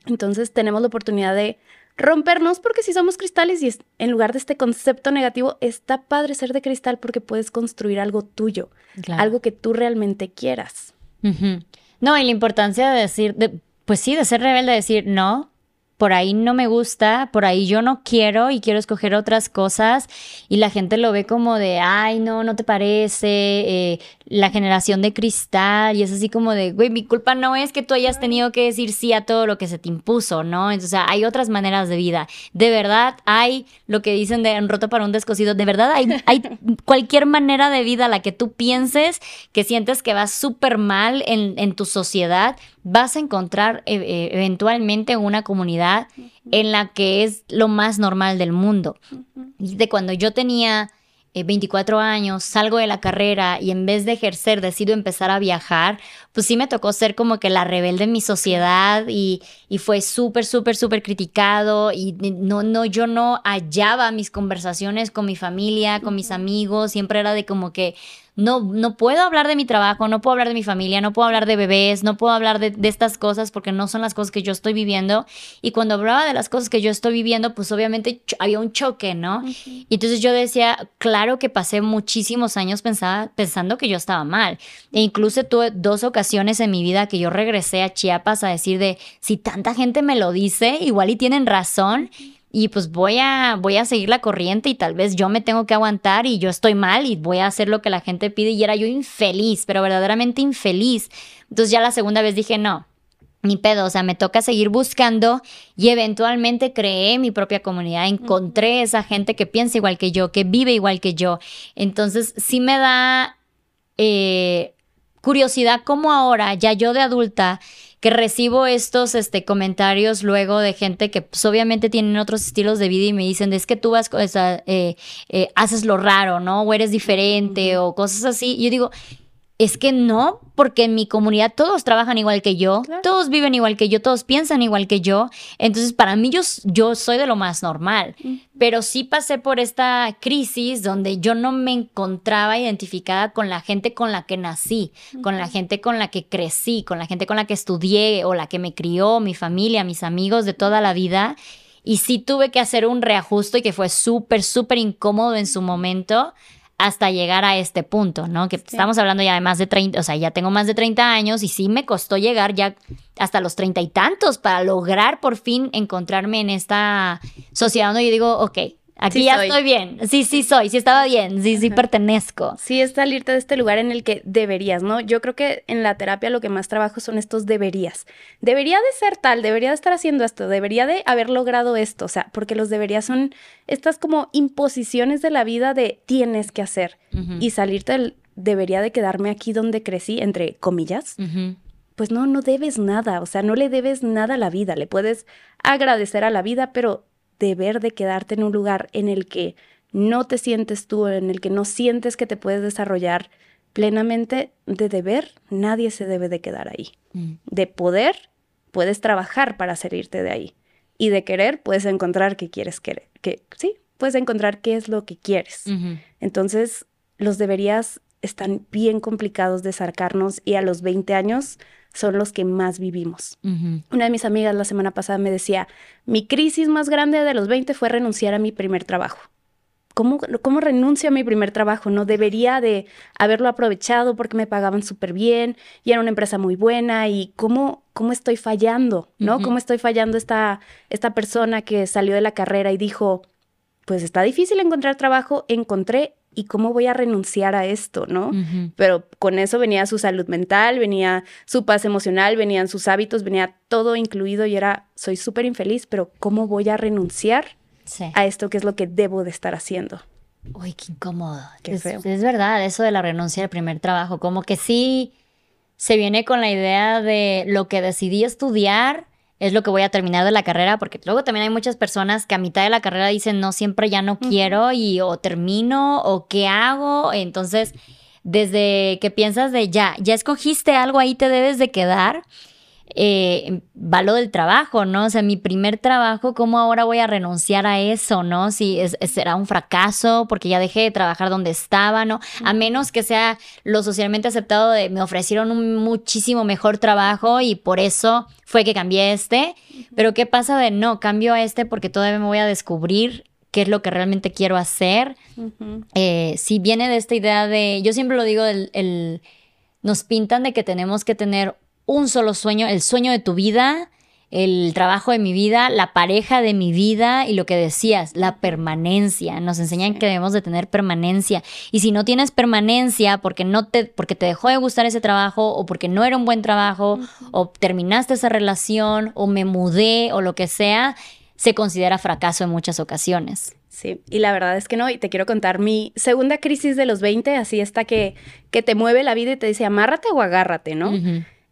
Entonces tenemos la oportunidad de rompernos porque si somos cristales y en lugar de este concepto negativo, está padre ser de cristal porque puedes construir algo tuyo, algo que tú realmente quieras. No, y la importancia de decir, de, pues sí, de ser rebelde, de decir, no, por ahí no me gusta, por ahí yo no quiero y quiero escoger otras cosas y la gente lo ve como de, ay, no, no te parece, eh, la generación de cristal y es así como de, güey, mi culpa no es que tú hayas tenido que decir sí a todo lo que se te impuso, ¿no? Entonces, o sea, hay otras maneras de vida. De verdad hay lo que dicen de un roto para un descosido, de verdad hay, hay cualquier manera de vida a la que tú pienses que sientes que vas súper mal en, en tu sociedad, vas a encontrar eh, eh, eventualmente una comunidad en la que es lo más normal del mundo. De cuando yo tenía 24 eh, años, salgo de la carrera y en vez de ejercer decido empezar a viajar, pues sí me tocó ser como que la rebelde en mi sociedad y, y fue súper, súper, súper criticado y no, no, yo no hallaba mis conversaciones con mi familia, con mis amigos, siempre era de como que no, no puedo hablar de mi trabajo, no puedo hablar de mi familia, no puedo hablar de bebés, no puedo hablar de, estas cosas porque no son las cosas que yo estoy viviendo. Y cuando hablaba de las cosas que yo estoy viviendo, pues obviamente había un choque, ¿no? Y entonces yo decía, claro que pasé muchísimos años pensaba, pensando que yo estaba mal. E incluso tuve dos ocasiones en mi vida que yo regresé a Chiapas a decir de, si tanta gente me lo dice, igual y tienen razón y pues voy a, voy a seguir la corriente y tal vez yo me tengo que aguantar y yo estoy mal y voy a hacer lo que la gente pide y era yo infeliz, pero verdaderamente infeliz. Entonces ya la segunda vez dije, no, ni pedo, o sea, me toca seguir buscando y eventualmente creé mi propia comunidad, encontré esa gente que piensa igual que yo, que vive igual que yo. Entonces, sí me da eh, curiosidad cómo ahora, ya yo de adulta, que recibo estos este, comentarios luego de gente que pues, obviamente tienen otros estilos de vida y me dicen, es que tú vas, o eh, eh, haces lo raro, ¿no? O eres diferente o cosas así. Y yo digo, es que no, porque en mi comunidad todos trabajan igual que yo, todos viven igual que yo, todos piensan igual que yo. Entonces, para mí yo, yo soy de lo más normal. Pero sí pasé por esta crisis donde yo no me encontraba identificada con la gente con la que nací, con la gente con la que crecí, con la gente con la que estudié o la que me crió, mi familia, mis amigos de toda la vida. Y sí tuve que hacer un reajuste y que fue súper, súper incómodo en su momento hasta llegar a este punto, ¿no? Que estamos hablando ya de más de 30, o sea, ya tengo más de 30 años y sí me costó llegar ya hasta los treinta y tantos para lograr por fin encontrarme en esta sociedad donde yo digo, ok, Aquí ya estoy bien. Sí, sí soy, sí estaba bien, sí, sí pertenezco. Sí, es salirte de este lugar en el que deberías, ¿no? Yo creo que en la terapia lo que más trabajo son estos deberías. Debería de ser tal, debería de estar haciendo esto, debería de haber logrado esto, o sea, porque los deberías son estas como imposiciones de la vida de tienes que hacer y salirte del debería de quedarme aquí donde crecí, entre comillas. Pues no, no debes nada, o sea, no le debes nada a la vida, le puedes agradecer a la vida, pero deber de quedarte en un lugar en el que no te sientes tú, en el que no sientes que te puedes desarrollar plenamente, de deber, nadie se debe de quedar ahí. Mm. De poder, puedes trabajar para salirte de ahí. Y de querer, puedes encontrar qué quieres querer. Que, sí, puedes encontrar qué es lo que quieres. Entonces, los deberías están bien complicados de sacarnos y a los 20 años son los que más vivimos. Una de mis amigas la semana pasada me decía, mi crisis más grande de los 20 fue renunciar a mi primer trabajo. ¿Cómo, ¿Cómo renuncio a mi primer trabajo? No debería de haberlo aprovechado porque me pagaban súper bien y era una empresa muy buena y cómo, cómo estoy fallando, ¿no? ¿Cómo estoy fallando esta, esta persona que salió de la carrera y dijo, pues está difícil encontrar trabajo, encontré ¿y cómo voy a renunciar a esto, no? Pero con eso venía su salud mental, venía su paz emocional, venían sus hábitos, venía todo incluido y era, soy súper infeliz, pero ¿cómo voy a renunciar a esto que es lo que debo de estar haciendo? Uy, qué incómodo. es, es verdad, eso de la renuncia al primer trabajo, como que sí se viene con la idea de lo que decidí estudiar es lo que voy a terminar de la carrera, porque luego también hay muchas personas que a mitad de la carrera dicen, no, siempre ya no quiero y o termino o qué hago. Entonces, desde que piensas de ya, ya escogiste algo, ahí te debes de quedar eh, va del trabajo, ¿no? O sea, mi primer trabajo, ¿cómo ahora voy a renunciar a eso, ¿no? Si será un fracaso porque ya dejé de trabajar donde estaba, ¿no? A menos que sea lo socialmente aceptado de me ofrecieron un muchísimo mejor trabajo y por eso fue que cambié este. Pero ¿qué pasa de no, cambio a este porque todavía me voy a descubrir qué es lo que realmente quiero hacer? Eh, si viene de esta idea de, yo siempre lo digo, el, nos pintan de que tenemos que tener un solo sueño, el sueño de tu vida, el trabajo de mi vida, la pareja de mi vida y lo que decías, la permanencia. Nos enseñan que debemos de tener permanencia. Y si no tienes permanencia porque no te porque te dejó de gustar ese trabajo o porque no era un buen trabajo o terminaste esa relación o me mudé o lo que sea, se considera fracaso en muchas ocasiones. Sí, y la verdad es que no, y te quiero contar mi segunda crisis de los 20, así esta que, que te mueve la vida y te dice amárrate o agárrate, ¿no?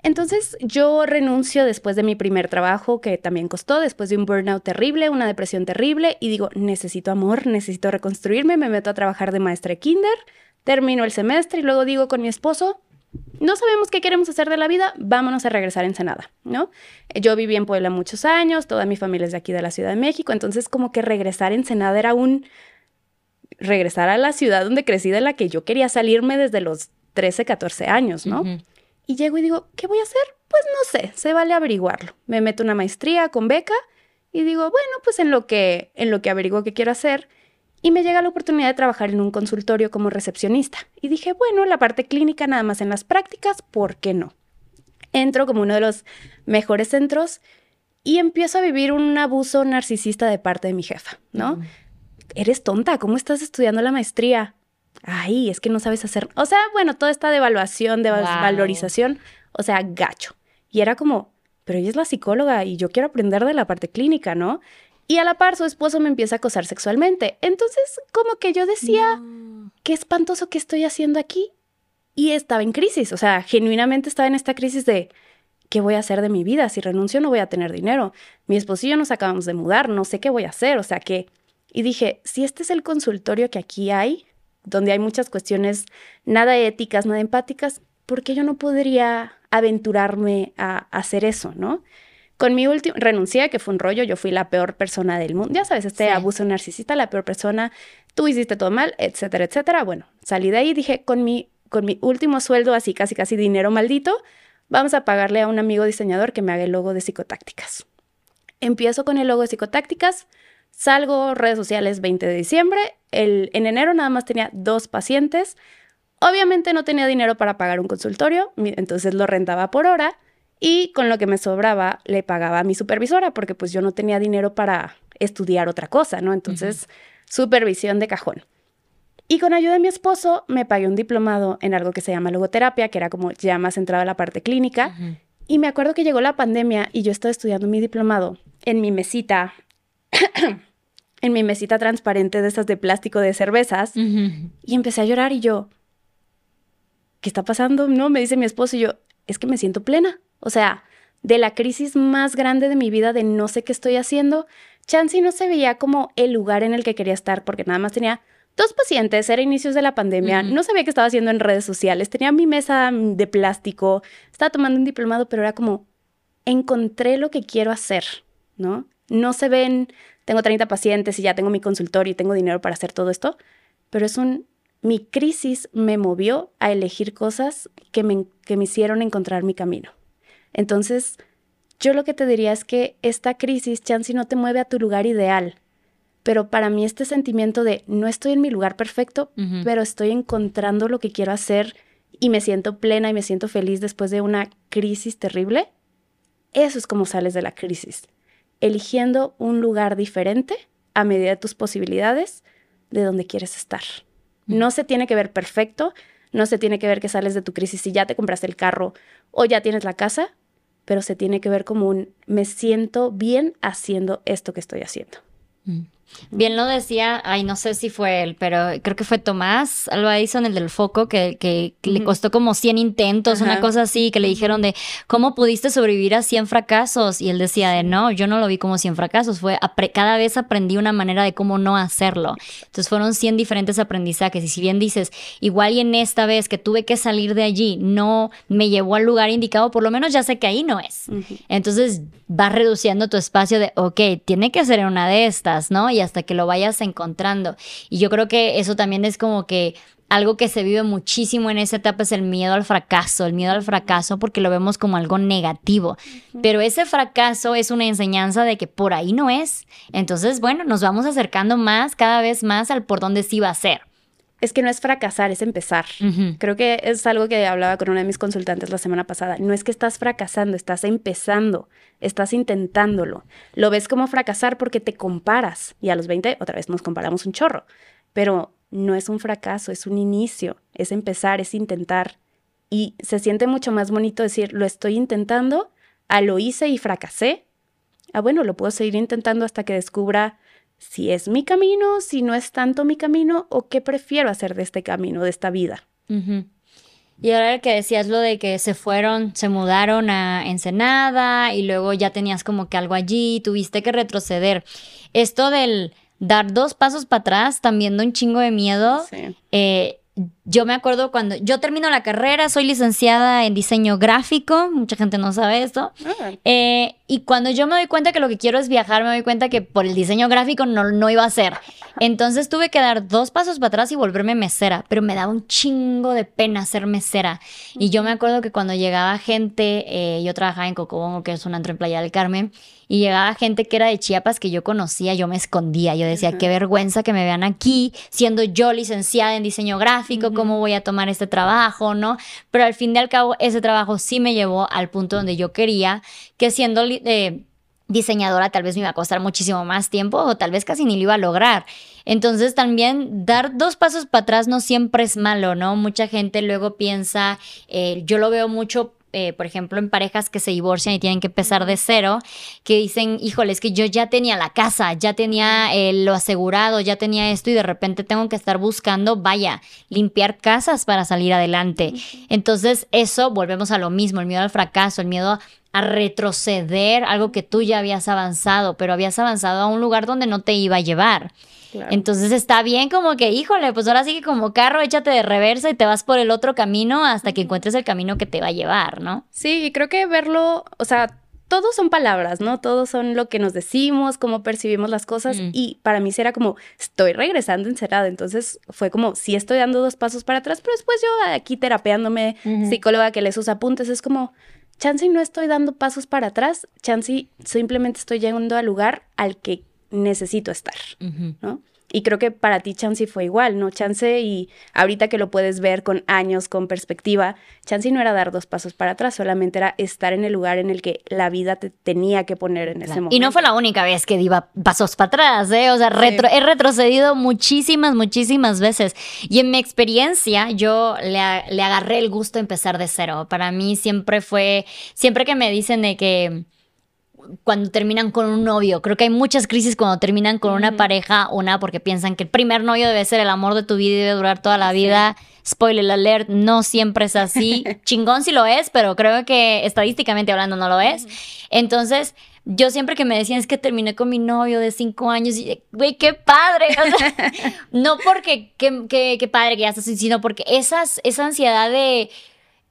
Entonces yo renuncio después de mi primer trabajo, que también costó, después de un burnout terrible, una depresión terrible, y digo, necesito amor, necesito reconstruirme, me meto a trabajar de maestra de kinder, termino el semestre y luego digo con mi esposo, no sabemos qué queremos hacer de la vida, vámonos a regresar a Ensenada, ¿no? Yo viví en Puebla muchos años, toda mi familia es de aquí de la Ciudad de México, entonces como que regresar a Ensenada era un regresar a la ciudad donde crecí, de la que yo quería salirme desde los 13, 14 años, ¿no? Y llego y digo, ¿qué voy a hacer? Pues no sé, se vale averiguarlo. Me meto una maestría con beca y digo, bueno, pues en lo que, en lo que averiguo qué quiero hacer. Y me llega la oportunidad de trabajar en un consultorio como recepcionista. Y dije, bueno, la parte clínica nada más en las prácticas, ¿por qué no? Entro como uno de los mejores centros y empiezo a vivir un abuso narcisista de parte de mi jefa, ¿no? Eres tonta, ¿cómo estás estudiando la maestría? Ay, es que no sabes hacer. O sea, bueno, toda esta devaluación, de valorización, o sea, gacho. Y era como, pero ella es la psicóloga y yo quiero aprender de la parte clínica, ¿no? Y a la par su esposo me empieza a acosar sexualmente. Entonces, como que yo decía, qué espantoso que estoy haciendo aquí. Y estaba en crisis, o sea, genuinamente estaba en esta crisis de, ¿qué voy a hacer de mi vida? Si renuncio no voy a tener dinero. Mi esposo y yo nos acabamos de mudar, no sé qué voy a hacer, o sea que... Y dije, si este es el consultorio que aquí hay, donde hay muchas cuestiones nada éticas, nada empáticas, ¿por qué yo no podría aventurarme a, hacer eso, no? Con mi último, renuncié, que fue un rollo, yo fui la peor persona del mundo, ya sabes, este abuso narcisista, la peor persona, tú hiciste todo mal, etcétera, etcétera. Bueno, salí de ahí, dije, con mi, con mi último sueldo, así casi casi dinero maldito, vamos a pagarle a un amigo diseñador que me haga el logo de psicotácticas. Empiezo con el logo de psicotácticas, salgo redes sociales 20 de diciembre, el, en enero nada más tenía dos pacientes, obviamente no tenía dinero para pagar un consultorio, entonces lo rentaba por hora y con lo que me sobraba le pagaba a mi supervisora porque pues yo no tenía dinero para estudiar otra cosa, ¿no? Entonces, supervisión de cajón. Y con ayuda de mi esposo me pagué un diplomado en algo que se llama logoterapia, que era como ya más centrado en la parte clínica. Y me acuerdo que llegó la pandemia y yo estaba estudiando mi diplomado en mi mesita, en mi mesita transparente de esas de plástico de cervezas. Y empecé a llorar y yo, ¿qué está pasando? No, me dice mi esposo y yo, es que me siento plena. O sea, de la crisis más grande de mi vida de no sé qué estoy haciendo, Chansey no se veía como el lugar en el que quería estar porque nada más tenía dos pacientes, era inicios de la pandemia, no sabía qué estaba haciendo en redes sociales, tenía mi mesa de plástico, estaba tomando un diplomado, pero era como, encontré lo que quiero hacer, ¿no? No se ven, tengo 30 pacientes y ya tengo mi consultorio y tengo dinero para hacer todo esto, pero es un, mi crisis me movió a elegir cosas que me, que me hicieron encontrar mi camino. Entonces, yo lo que te diría es que esta crisis, Chansey, no te mueve a tu lugar ideal, pero para mí este sentimiento de no estoy en mi lugar perfecto, pero estoy encontrando lo que quiero hacer y me siento plena y me siento feliz después de una crisis terrible, eso es como sales de la crisis, eligiendo un lugar diferente a medida de tus posibilidades de donde quieres estar. No se tiene que ver perfecto, no se tiene que ver que sales de tu crisis y ya te compraste el carro o ya tienes la casa, pero se tiene que ver como un me siento bien haciendo esto que estoy haciendo. Mm. Bien lo decía, ay, no sé si fue él, pero creo que fue Tomás Alba Edison, el del foco, que, que, le costó como 100 intentos, una cosa así, que le dijeron de, ¿cómo pudiste sobrevivir a 100 fracasos? Y él decía de, no, yo no lo vi como 100 fracasos, fue, cada vez aprendí una manera de cómo no hacerlo. Entonces fueron 100 diferentes aprendizajes. Y si bien dices, igual y en esta vez que tuve que salir de allí, no me llevó al lugar indicado, por lo menos ya sé que ahí no es. Entonces vas reduciendo tu espacio de, ok, tiene que ser en una de estas, ¿no? Y hasta que lo vayas encontrando. Y yo creo que eso también es como que algo que se vive muchísimo en esa etapa es el miedo al fracaso, el miedo al fracaso porque lo vemos como algo negativo, pero ese fracaso es una enseñanza de que por ahí no es. Entonces, bueno, nos vamos acercando más, cada vez más al por dónde sí va a ser es que no es fracasar, es empezar. Creo que es algo que hablaba con una de mis consultantes la semana pasada. No es que estás fracasando, estás empezando, estás intentándolo. Lo ves como fracasar porque te comparas y a los 20 otra vez nos comparamos un chorro, pero no es un fracaso, es un inicio, es empezar, es intentar. Y se siente mucho más bonito decir, lo estoy intentando, a lo hice y fracasé. Ah, bueno, lo puedo seguir intentando hasta que descubra si es mi camino, si no es tanto mi camino o qué prefiero hacer de este camino, de esta vida. Y ahora que decías lo de que se fueron, se mudaron a Ensenada y luego ya tenías como que algo allí, tuviste que retroceder. Esto del dar dos pasos para atrás, también da un chingo de miedo. Sí. Eh, yo me acuerdo cuando yo termino la carrera, soy licenciada en diseño gráfico, mucha gente no sabe esto. Ah. Eh, y cuando yo me doy cuenta que lo que quiero es viajar, me doy cuenta que por el diseño gráfico no, no iba a ser. Entonces tuve que dar dos pasos para atrás y volverme mesera, pero me daba un chingo de pena ser mesera. Y yo me acuerdo que cuando llegaba gente, eh, yo trabajaba en Cocobongo, que es un antro en Playa del Carmen, y llegaba gente que era de Chiapas que yo conocía, yo me escondía, yo decía, qué vergüenza que me vean aquí, siendo yo licenciada en diseño gráfico, ¿cómo voy a tomar este trabajo, no? Pero al fin y al cabo, ese trabajo sí me llevó al punto donde yo quería, que siendo eh, diseñadora tal vez me iba a costar muchísimo más tiempo o tal vez casi ni lo iba a lograr. Entonces también dar dos pasos para atrás no siempre es malo, ¿no? Mucha gente luego piensa, eh, yo lo veo mucho eh, por ejemplo, en parejas que se divorcian y tienen que empezar de cero, que dicen, híjole, es que yo ya tenía la casa, ya tenía eh, lo asegurado, ya tenía esto y de repente tengo que estar buscando, vaya, limpiar casas para salir adelante. Entonces, eso, volvemos a lo mismo, el miedo al fracaso, el miedo a retroceder, algo que tú ya habías avanzado, pero habías avanzado a un lugar donde no te iba a llevar. Entonces está bien como que, híjole, pues ahora sí que como carro, échate de reversa y te vas por el otro camino hasta que encuentres el camino que te va a llevar, ¿no? Sí, y creo que verlo, o sea, todos son palabras, ¿no? Todos son lo que nos decimos, cómo percibimos las cosas. Y para mí era como, estoy regresando encerrada. Entonces fue como, sí estoy dando dos pasos para atrás, pero después yo aquí terapeándome, psicóloga que lee sus apuntes, es como, chance no estoy dando pasos para atrás, chance simplemente estoy llegando al lugar al que necesito estar, ¿no? Y creo que para ti Chansey fue igual, ¿no? Chance y ahorita que lo puedes ver con años, con perspectiva, Chansey no era dar dos pasos para atrás, solamente era estar en el lugar en el que la vida te tenía que poner en ese momento. Y no fue la única vez que di pasos para atrás, ¿eh? O sea, he retrocedido muchísimas, muchísimas veces. Y en mi experiencia, yo le, le agarré el gusto a empezar de cero. Para mí siempre fue, siempre que me dicen de que cuando terminan con un novio. Creo que hay muchas crisis cuando terminan con una pareja, una porque piensan que el primer novio debe ser el amor de tu vida y debe durar toda la vida. Spoiler alert, no siempre es así. Chingón si lo es, pero creo que estadísticamente hablando no lo es. Entonces, yo siempre que me decían es que terminé con mi novio de cinco años y, güey, qué padre. no porque qué, padre que ya estás, sino porque esas, esa ansiedad de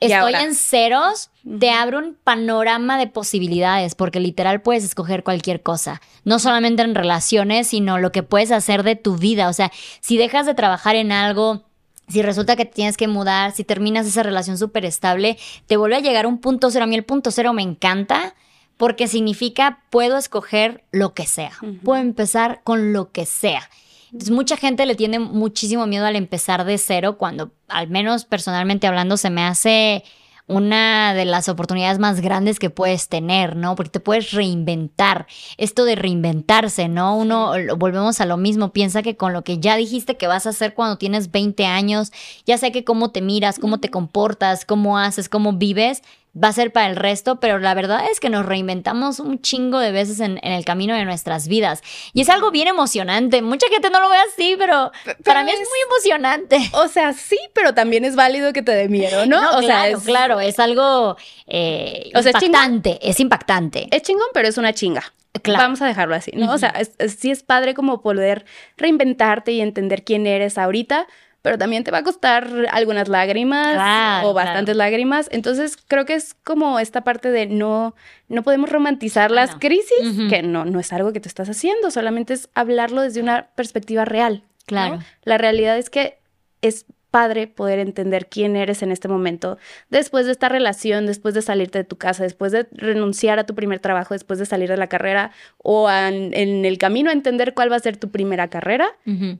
estoy en ceros, te abre un panorama de posibilidades, porque literal puedes escoger cualquier cosa, no solamente en relaciones, sino lo que puedes hacer de tu vida. O sea, si dejas de trabajar en algo, si resulta que te tienes que mudar, si terminas esa relación súper estable, te vuelve a llegar un punto cero. A mí el punto cero me encanta porque significa puedo escoger lo que sea, puedo empezar con lo que sea. Entonces, mucha gente le tiene muchísimo miedo al empezar de cero, cuando, al menos personalmente hablando, se me hace una de las oportunidades más grandes que puedes tener, ¿no? Porque te puedes reinventar. Esto de reinventarse, ¿no? Uno, volvemos a lo mismo, piensa que con lo que ya dijiste que vas a hacer cuando tienes 20 años, ya sé que cómo te miras, cómo te comportas, cómo haces, cómo vives, va a ser para el resto, pero la verdad es que nos reinventamos un chingo de veces en, el camino de nuestras vidas. Y es algo bien emocionante. Mucha gente no lo ve así, pero, para mí es, muy emocionante. O sea, sí, pero también es válido que te dé miedo, ¿no? o claro, sea, es, claro, es algo eh, impactante, es, impactante. Es chingón, pero es una chinga. Claro. Vamos a dejarlo así, ¿no? O sea, sí es padre como poder reinventarte y entender quién eres ahorita, pero también te va a costar algunas lágrimas o bastantes lágrimas. Entonces creo que es como esta parte de no, no podemos romantizar las crisis, que no, no es algo que tú estás haciendo, solamente es hablarlo desde una perspectiva real. Claro. La realidad es que es padre poder entender quién eres en este momento, después de esta relación, después de salirte de tu casa, después de renunciar a tu primer trabajo, después de salir de la carrera o en, el camino a entender cuál va a ser tu primera carrera,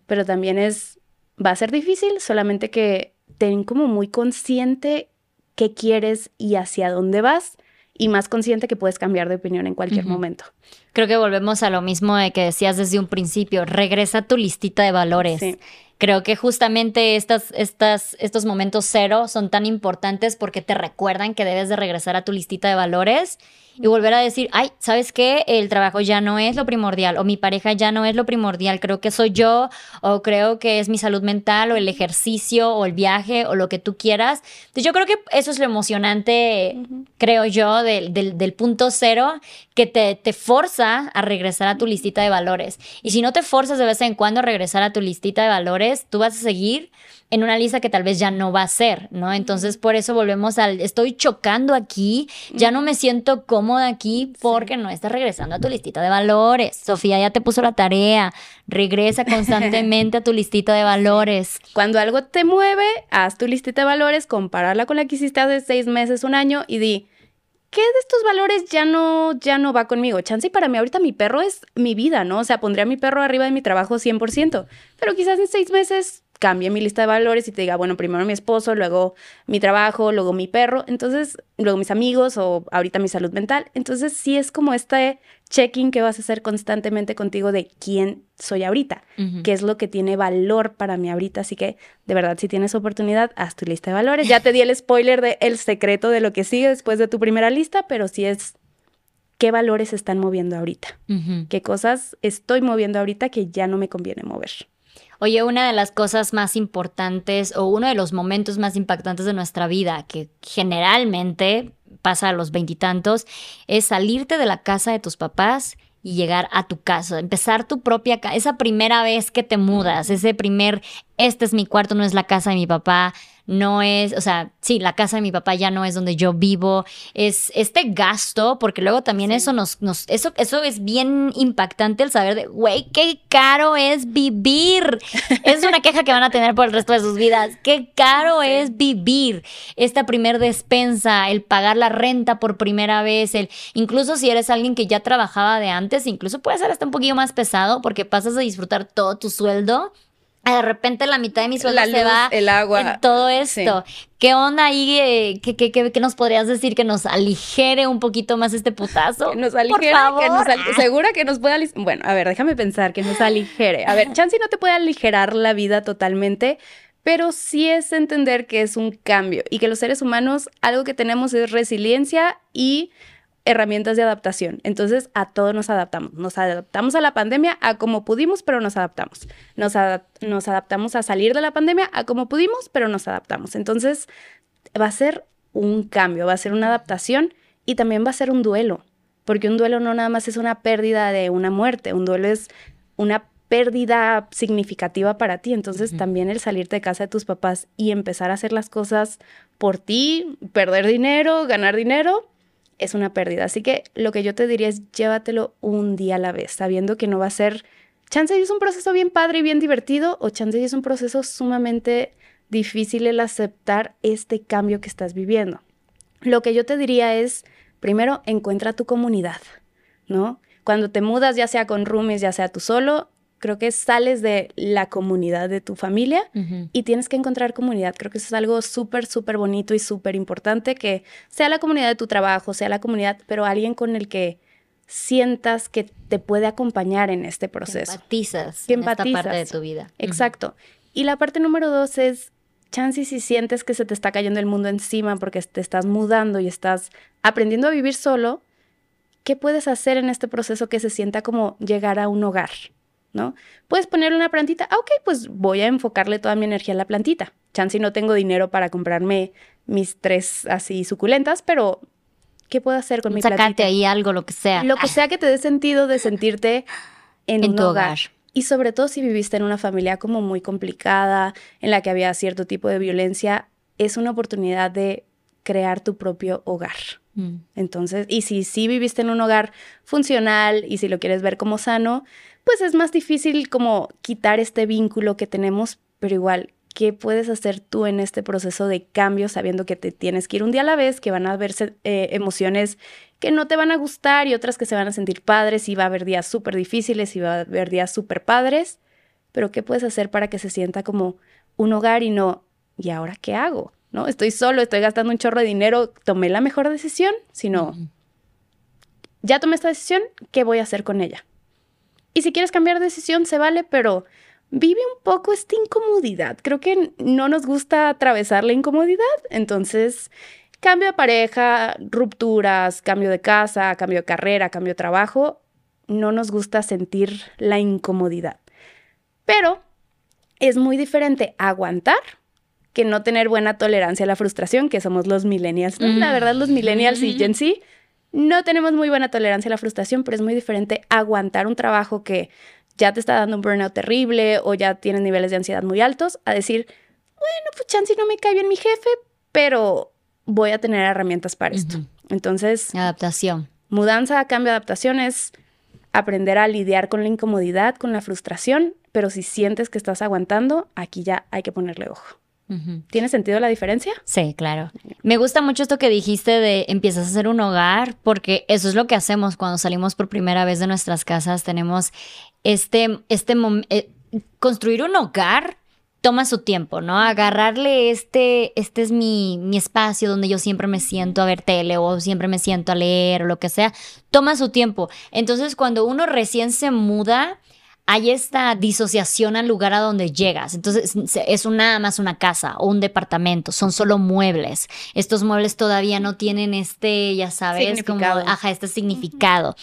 pero también es va a ser difícil, solamente que ten como muy consciente qué quieres y hacia dónde vas y más consciente que puedes cambiar de opinión en cualquier momento. Creo que volvemos a lo mismo de que decías desde un principio, regresa a tu listita de valores. Creo que justamente estas, estas, estos momentos cero son tan importantes porque te recuerdan que debes de regresar a tu listita de valores y volver a decir, ay, ¿sabes qué? El trabajo ya no es lo primordial o mi pareja ya no es lo primordial, creo que soy yo o creo que es mi salud mental o el ejercicio o el viaje o lo que tú quieras. Entonces yo creo que eso es lo emocionante, creo yo, del, del, punto cero que te, te forza a regresar a tu listita de valores. Y si no te forzas de vez en cuando a regresar a tu listita de valores, tú vas a seguir en una lista que tal vez ya no va a ser, ¿no? Entonces por eso volvemos al, estoy chocando aquí, ya no me siento cómoda aquí porque no estás regresando a tu listita de valores. Sofía ya te puso la tarea, regresa constantemente a tu listita de valores. Cuando algo te mueve, haz tu listita de valores, compárala con la que hiciste hace seis meses, un año y di, ¿qué de estos valores ya no, ya no va conmigo? Chance y para mí ahorita mi perro es mi vida, ¿no? O sea, pondría a mi perro arriba de mi trabajo 100%, pero quizás en seis meses cambie mi lista de valores y te diga, bueno, primero mi esposo, luego mi trabajo, luego mi perro, entonces, luego mis amigos o ahorita mi salud mental. Entonces, sí es como este check-in que vas a hacer constantemente contigo de quién soy ahorita, qué es lo que tiene valor para mí ahorita. Así que, de verdad, si tienes oportunidad, haz tu lista de valores. Ya te di el spoiler de el secreto de lo que sigue después de tu primera lista, pero sí es qué valores están moviendo ahorita, qué cosas estoy moviendo ahorita que ya no me conviene mover. Oye, una de las cosas más importantes o uno de los momentos más impactantes de nuestra vida, que generalmente pasa a los veintitantos, es salirte de la casa de tus papás y llegar a tu casa, empezar tu propia casa, esa primera vez que te mudas, ese primer, este es mi cuarto, no es la casa de mi papá, no es, o sea, sí, la casa de mi papá ya no es donde yo vivo, es este gasto, porque luego también eso nos, nos, eso, eso es bien impactante el saber de, güey, qué caro es vivir. es una queja que van a tener por el resto de sus vidas. Qué caro es vivir. Esta primer despensa, el pagar la renta por primera vez, el, incluso si eres alguien que ya trabajaba de antes, incluso puede ser hasta un poquito más pesado porque pasas a disfrutar todo tu sueldo de repente la mitad de mi sueldo se va el agua, en todo esto. ¿Qué onda ahí? Eh, ¿Qué, qué, qué, nos podrías decir que nos aligere un poquito más este putazo? Que nos aligere, Por favor. que nos segura que nos puede aligerar. Bueno, a ver, déjame pensar que nos aligere. A ver, Chansey no te puede aligerar la vida totalmente, pero sí es entender que es un cambio y que los seres humanos algo que tenemos es resiliencia y herramientas de adaptación. Entonces, a todo nos adaptamos. Nos adaptamos a la pandemia a como pudimos, pero nos adaptamos. Nos, nos adaptamos a salir de la pandemia a como pudimos, pero nos adaptamos. Entonces, va a ser un cambio, va a ser una adaptación y también va a ser un duelo, porque un duelo no nada más es una pérdida de una muerte, un duelo es una pérdida significativa para ti. Entonces, también el salirte de casa de tus papás y empezar a hacer las cosas por ti, perder dinero, ganar dinero, es una pérdida. Así que lo que yo te diría es llévatelo un día a la vez, sabiendo que no va a ser, chance es un proceso bien padre y bien divertido, o chance es un proceso sumamente difícil el aceptar este cambio que estás viviendo. Lo que yo te diría es, primero, encuentra tu comunidad, ¿no? Cuando te mudas, ya sea con roomies, ya sea tú solo, creo que sales de la comunidad de tu familia y tienes que encontrar comunidad. Creo que eso es algo súper, súper bonito y súper importante, que sea la comunidad de tu trabajo, sea la comunidad, pero alguien con el que sientas que te puede acompañar en este proceso. Que empatizas, que empatizas. esta parte de tu vida. Exacto. Y la parte número dos es, chance si sientes que se te está cayendo el mundo encima porque te estás mudando y estás aprendiendo a vivir solo, ¿qué puedes hacer en este proceso que se sienta como llegar a un hogar? ¿No? Puedes ponerle una plantita, ah, ok, pues voy a enfocarle toda mi energía a la plantita. Chance no tengo dinero para comprarme mis tres así suculentas, pero ¿qué puedo hacer con mi plantita? Sacarte ahí algo, lo que sea. Lo que sea que te dé sentido de sentirte en, un tu hogar. Y sobre todo si viviste en una familia como muy complicada, en la que había cierto tipo de violencia, es una oportunidad de crear tu propio hogar. Mm. Entonces, y si sí viviste en un hogar funcional y si lo quieres ver como sano, pues es más difícil como quitar este vínculo que tenemos, pero igual, ¿qué puedes hacer tú en este proceso de cambio sabiendo que te tienes que ir un día a la vez, que van a haber eh, emociones que no te van a gustar y otras que se van a sentir padres y va a haber días súper difíciles y va a haber días súper padres? Pero ¿qué puedes hacer para que se sienta como un hogar y no, ¿y ahora qué hago? ¿No? Estoy solo, estoy gastando un chorro de dinero, tomé la mejor decisión, sino, ya tomé esta decisión, ¿qué voy a hacer con ella? Y si quieres cambiar de decisión, se vale, pero vive un poco esta incomodidad. Creo que no nos gusta atravesar la incomodidad. Entonces, cambio de pareja, rupturas, cambio de casa, cambio de carrera, cambio de trabajo, no nos gusta sentir la incomodidad. Pero es muy diferente aguantar que no tener buena tolerancia a la frustración, que somos los millennials. La verdad, los millennials y Gen Z no tenemos muy buena tolerancia a la frustración, pero es muy diferente aguantar un trabajo que ya te está dando un burnout terrible o ya tienes niveles de ansiedad muy altos, a decir, bueno, pues chance no me cae bien mi jefe, pero voy a tener herramientas para esto. Entonces... Adaptación. Mudanza, cambio, adaptación es aprender a lidiar con la incomodidad, con la frustración, pero si sientes que estás aguantando, aquí ya hay que ponerle ojo. ¿Tiene sentido la diferencia? Sí, claro. Me gusta mucho esto que dijiste de empiezas a hacer un hogar, porque eso es lo que hacemos cuando salimos por primera vez de nuestras casas. Tenemos este, este eh, construir un hogar toma su tiempo, ¿no? Agarrarle este, este es mi, mi espacio donde yo siempre me siento a ver tele o siempre me siento a leer o lo que sea, toma su tiempo. Entonces, cuando uno recién se muda, hay esta disociación al lugar a donde llegas. Entonces, es nada más una casa o un departamento, son solo muebles. Estos muebles todavía no tienen este, ya sabes, como, ajá, este significado.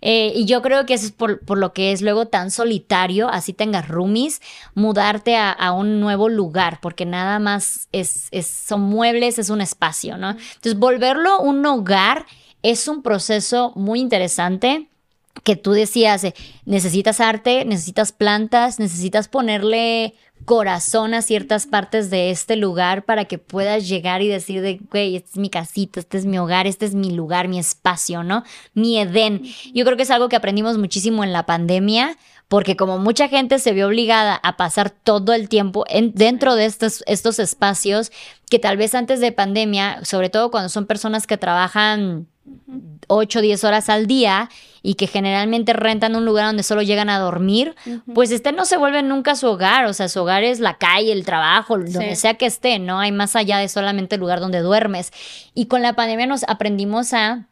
Eh, y yo creo que eso es por, lo que es luego tan solitario, así tengas roomies, mudarte a, un nuevo lugar, porque nada más es, son muebles, es un espacio, ¿no? Entonces, volverlo un hogar es un proceso muy interesante que tú decías, eh, necesitas arte, necesitas plantas, necesitas ponerle corazón a ciertas partes de este lugar para que puedas llegar y decir de, güey, esta es mi casita, este es mi hogar, este es mi lugar, mi espacio, ¿no? Mi Edén. Yo creo que es algo que aprendimos muchísimo en la pandemia, porque como mucha gente se vio obligada a pasar todo el tiempo en, dentro de estos, estos espacios, que tal vez antes de pandemia, sobre todo cuando son personas que trabajan 8 o 10 horas al día y que generalmente rentan un lugar donde solo llegan a dormir, pues este no se vuelve nunca su hogar, o sea, su hogar es la calle, el trabajo, donde sea que esté, ¿no? Hay más allá de solamente el lugar donde duermes. Y con la pandemia nos aprendimos a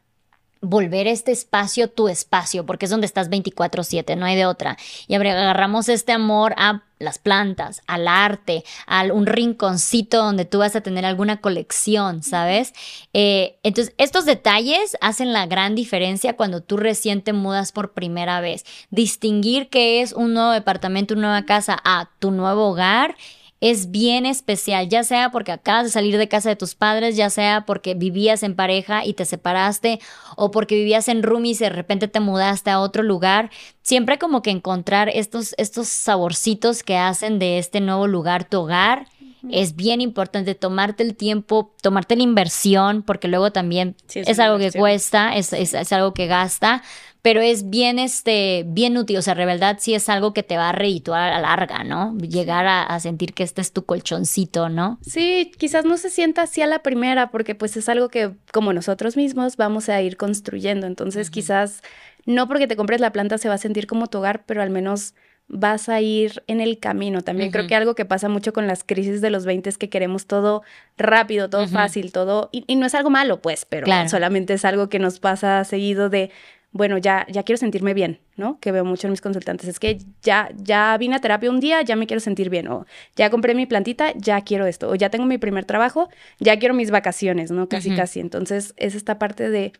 volver este espacio tu espacio, porque es donde estás 24/7, no hay de otra. Y agarramos este amor a las plantas, al arte, a un rinconcito donde tú vas a tener alguna colección, ¿sabes? Eh, entonces, estos detalles hacen la gran diferencia cuando tú recién te mudas por primera vez. Distinguir qué es un nuevo departamento, una nueva casa a tu nuevo hogar es bien especial, ya sea porque acabas de salir de casa de tus padres, ya sea porque vivías en pareja y te separaste, o porque vivías en roomies y de repente te mudaste a otro lugar. Siempre como que encontrar estos, estos saborcitos que hacen de este nuevo lugar tu hogar. Es bien importante tomarte el tiempo, tomarte la inversión, porque luego también es, algo que cuesta, es, es algo que gasta, pero es bien, este, bien útil. O sea, de verdad sí es algo que te va a reituar a la larga, ¿no? Llegar a, sentir que este es tu colchoncito, ¿no? Sí, quizás no se sienta así a la primera, porque pues es algo que como nosotros mismos vamos a ir construyendo. Entonces, quizás no porque te compres la planta se va a sentir como tu hogar, pero al menos vas a ir en el camino. También creo que algo que pasa mucho con las crisis de los 20 es que queremos todo rápido, todo fácil, todo, y, no es algo malo, pues, pero solamente es algo que nos pasa seguido de bueno, ya, ya quiero sentirme bien, ¿no? Que veo mucho en mis consultantes, es que ya, ya vine a terapia un día, ya me quiero sentir bien, o ya compré mi plantita, ya quiero esto, o ya tengo mi primer trabajo, ya quiero mis vacaciones, ¿no? Casi, casi. Entonces, es esta parte de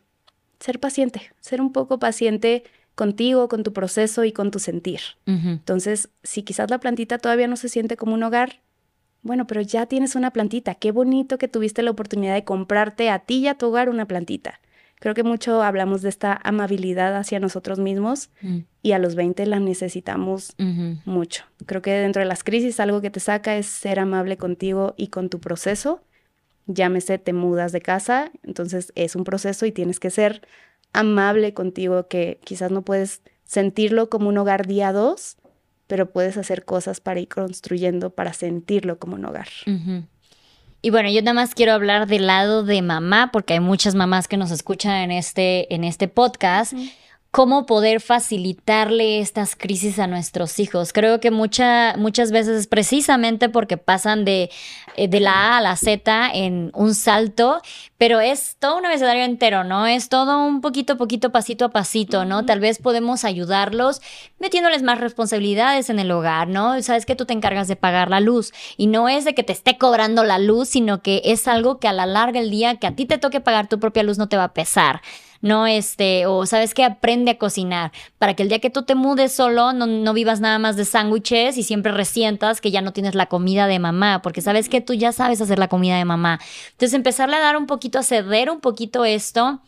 ser paciente, ser un poco paciente contigo, con tu proceso y con tu sentir. Entonces, si quizás la plantita todavía no se siente como un hogar, bueno, pero ya tienes una plantita. Qué bonito que tuviste la oportunidad de comprarte a ti y a tu hogar una plantita. Creo que mucho hablamos de esta amabilidad hacia nosotros mismos mm. y a los 20 la necesitamos mucho. Creo que dentro de las crisis algo que te saca es ser amable contigo y con tu proceso. Llámese, te mudas de casa, entonces es un proceso y tienes que ser amable contigo, que quizás no puedes sentirlo como un hogar día dos, pero puedes hacer cosas para ir construyendo, para sentirlo como un hogar. Y bueno, yo nada más quiero hablar del lado de mamá, porque hay muchas mamás que nos escuchan en este, en este podcast. Cómo poder facilitarle estas crisis a nuestros hijos. Creo que mucha, muchas veces es precisamente porque pasan de, eh, de la A a la Z en un salto, pero es todo un abecedario entero, ¿no? Es todo un poquito, poquito, pasito a pasito, ¿no? Tal vez podemos ayudarlos metiéndoles más responsabilidades en el hogar, ¿no? Sabes que tú te encargas de pagar la luz y no es de que te esté cobrando la luz, sino que es algo que a la larga el día que a ti te toque pagar tu propia luz no te va a pesar no este, o sabes que aprende a cocinar, para que el día que tú te mudes solo no, no vivas nada más de sándwiches y siempre resientas que ya no tienes la comida de mamá, porque sabes que tú ya sabes hacer la comida de mamá. Entonces empezarle a dar un poquito, a ceder un poquito esto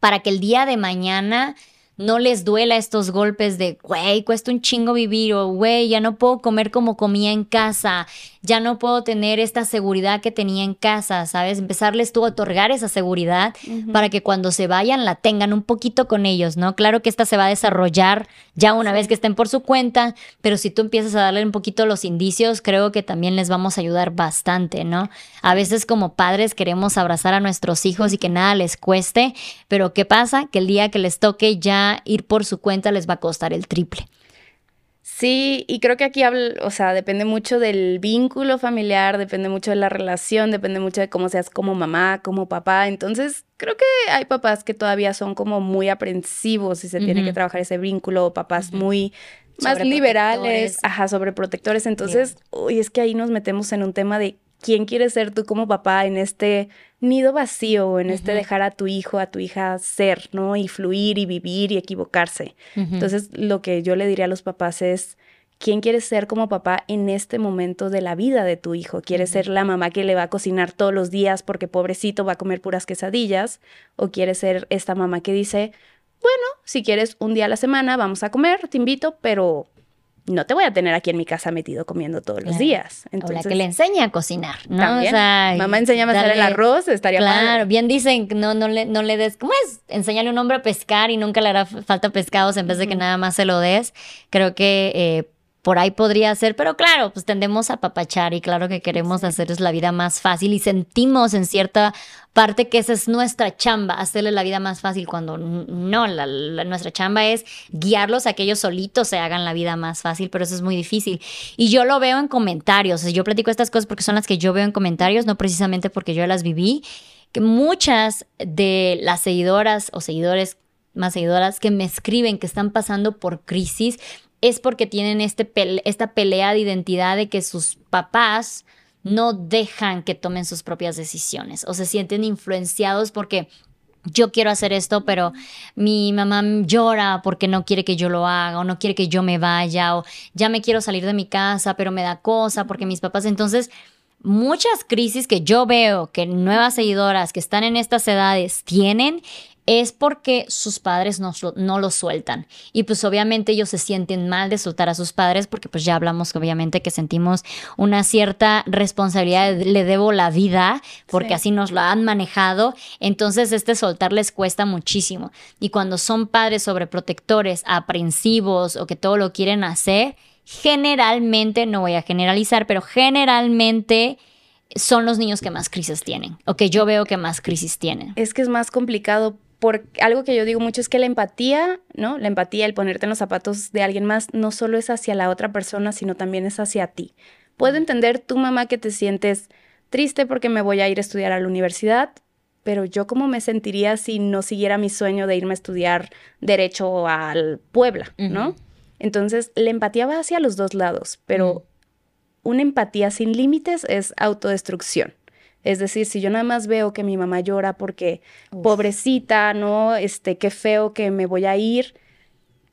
para que el día de mañana no les duela estos golpes de, güey, cuesta un chingo vivir o, güey, ya no puedo comer como comía en casa, ya no puedo tener esta seguridad que tenía en casa, ¿sabes? Empezarles tú a otorgar esa seguridad para que cuando se vayan la tengan un poquito con ellos, ¿no? Claro que esta se va a desarrollar ya una vez que estén por su cuenta, pero si tú empiezas a darle un poquito los indicios, creo que también les vamos a ayudar bastante, ¿no? A veces como padres queremos abrazar a nuestros hijos y que nada les cueste, pero ¿qué pasa? Que el día que les toque ya ir por su cuenta les va a costar el triple. Sí, y creo que aquí hablo, o sea, depende mucho del vínculo familiar, depende mucho de la relación, depende mucho de cómo seas como mamá, como papá. Entonces, creo que hay papás que todavía son como muy aprensivos y se tiene que trabajar ese vínculo, papás muy más liberales, ajá, sobreprotectores. Entonces, uy, es que ahí nos metemos en un tema de quién quieres ser tú como papá en este nido vacío, en este dejar a tu hijo, a tu hija ser, ¿no? Y fluir y vivir y equivocarse. Entonces, lo que yo le diría a los papás es, ¿quién quieres ser como papá en este momento de la vida de tu hijo? ¿Quieres ser la mamá que le va a cocinar todos los días porque pobrecito va a comer puras quesadillas? ¿O quieres ser esta mamá que dice, bueno, si quieres un día a la semana vamos a comer, te invito, pero no te voy a tener aquí en mi casa metido comiendo todos los días. Entonces, o la que le enseña a cocinar, ¿no? También. Mamá, enséñame a hacer el arroz, estaría Claro, bien dicen, no, no, le, no le des, ¿cómo es? Enséñale a un hombre a pescar y nunca le hará falta pescados en vez de que nada más se lo des. Creo que eh, por ahí podría ser, pero claro, pues tendemos a papachar y claro que queremos hacerles la vida más fácil y sentimos en cierta parte que esa es nuestra chamba, hacerle la vida más fácil cuando no, la, nuestra chamba es guiarlos a que ellos solitos se hagan la vida más fácil, pero eso es muy difícil. Y yo lo veo en comentarios, yo platico estas cosas porque son las que yo veo en comentarios, no precisamente porque yo las viví, que muchas de las seguidoras o seguidores más seguidoras que me escriben que están pasando por crisis es porque tienen este esta pelea de identidad de que sus papás no dejan que tomen sus propias decisiones o se sienten influenciados porque yo quiero hacer esto, pero mi mamá llora porque no quiere que yo lo haga o no quiere que yo me vaya o ya me quiero salir de mi casa, pero me da cosa porque mis papás entonces muchas crisis que yo veo que nuevas seguidoras que están en estas edades tienen es porque sus padres no, no lo sueltan. Y pues obviamente ellos se sienten mal de soltar a sus padres porque pues ya hablamos obviamente que sentimos una cierta responsabilidad, le debo la vida porque así nos lo han manejado. Entonces este soltar les cuesta muchísimo. Y cuando son padres sobreprotectores, aprensivos o que todo lo quieren hacer, generalmente, no voy a generalizar, pero generalmente son los niños que más crisis tienen o que yo veo que más crisis tienen. Es que es más complicado por algo que yo digo mucho es que la empatía, ¿no? La empatía, el ponerte en los zapatos de alguien más, no solo es hacia la otra persona, sino también es hacia ti. Puedo entender tu mamá que te sientes triste porque me voy a ir a estudiar a la universidad, pero yo cómo me sentiría si no siguiera mi sueño de irme a estudiar derecho al Puebla, ¿no? Entonces, la empatía va hacia los dos lados, pero una empatía sin límites es autodestrucción. Es decir, si yo nada más veo que mi mamá llora porque pobrecita, no, este, qué feo que me voy a ir,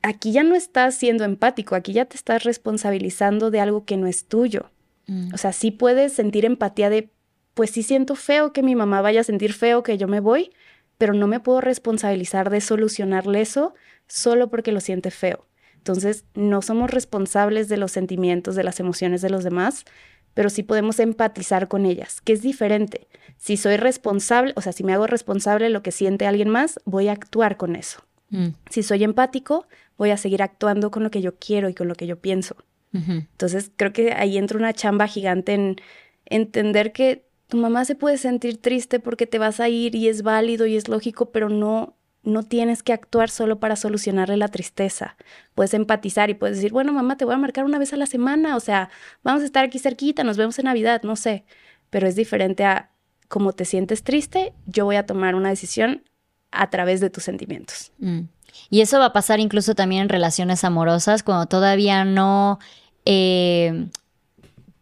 aquí ya no estás siendo empático, aquí ya te estás responsabilizando de algo que no es tuyo. Mm. O sea, sí puedes sentir empatía de, pues sí siento feo que mi mamá vaya a sentir feo que yo me voy, pero no me puedo responsabilizar de solucionarle eso solo porque lo siente feo. Entonces, no somos responsables de los sentimientos, de las emociones de los demás, pero sí podemos empatizar con ellas, que es diferente. Si soy responsable, o sea, si me hago responsable de lo que siente alguien más, voy a actuar con eso. Mm. Si soy empático, voy a seguir actuando con lo que yo quiero y con lo que yo pienso. Entonces, creo que ahí entra una chamba gigante en entender que tu mamá se puede sentir triste porque te vas a ir y es válido y es lógico, pero no no tienes que actuar solo para solucionarle la tristeza. Puedes empatizar y puedes decir, bueno, mamá, te voy a marcar una vez a la semana, o sea, vamos a estar aquí cerquita, nos vemos en Navidad, no sé. Pero es diferente a cómo te sientes triste, yo voy a tomar una decisión a través de tus sentimientos. Mm. Y eso va a pasar incluso también en relaciones amorosas, cuando todavía no... Eh,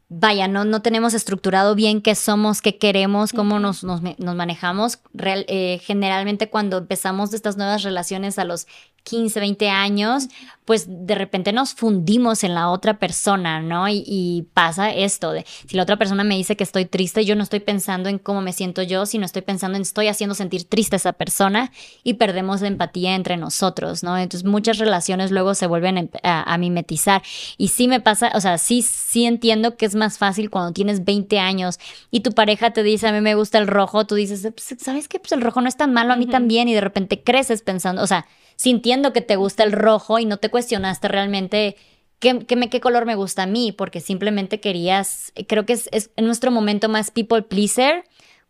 vaya, no, no tenemos estructurado bien qué somos, qué queremos, cómo nos, nos, manejamos. Eh, generalmente cuando empezamos estas nuevas relaciones a los 15, 20 años, pues de repente nos fundimos en la otra persona, ¿no? Y, pasa esto de, si la otra persona me dice que estoy triste, yo no estoy pensando en cómo me siento yo, sino estoy pensando en estoy haciendo sentir triste a esa persona y perdemos la empatía entre nosotros, ¿no? Entonces muchas relaciones luego se vuelven a, mimetizar. Y sí me pasa, o sea, sí, sí entiendo que es más fácil cuando tienes 20 años y tu pareja te dice, a mí me gusta el rojo, tú dices, pues, ¿sabes qué? Pues el rojo no es tan malo, a mí también, y de repente creces pensando, o sea, sintiendo que te gusta el rojo y no te cuestionaste realmente qué, qué, color me gusta a mí, porque simplemente querías, creo que es, es nuestro momento más people pleaser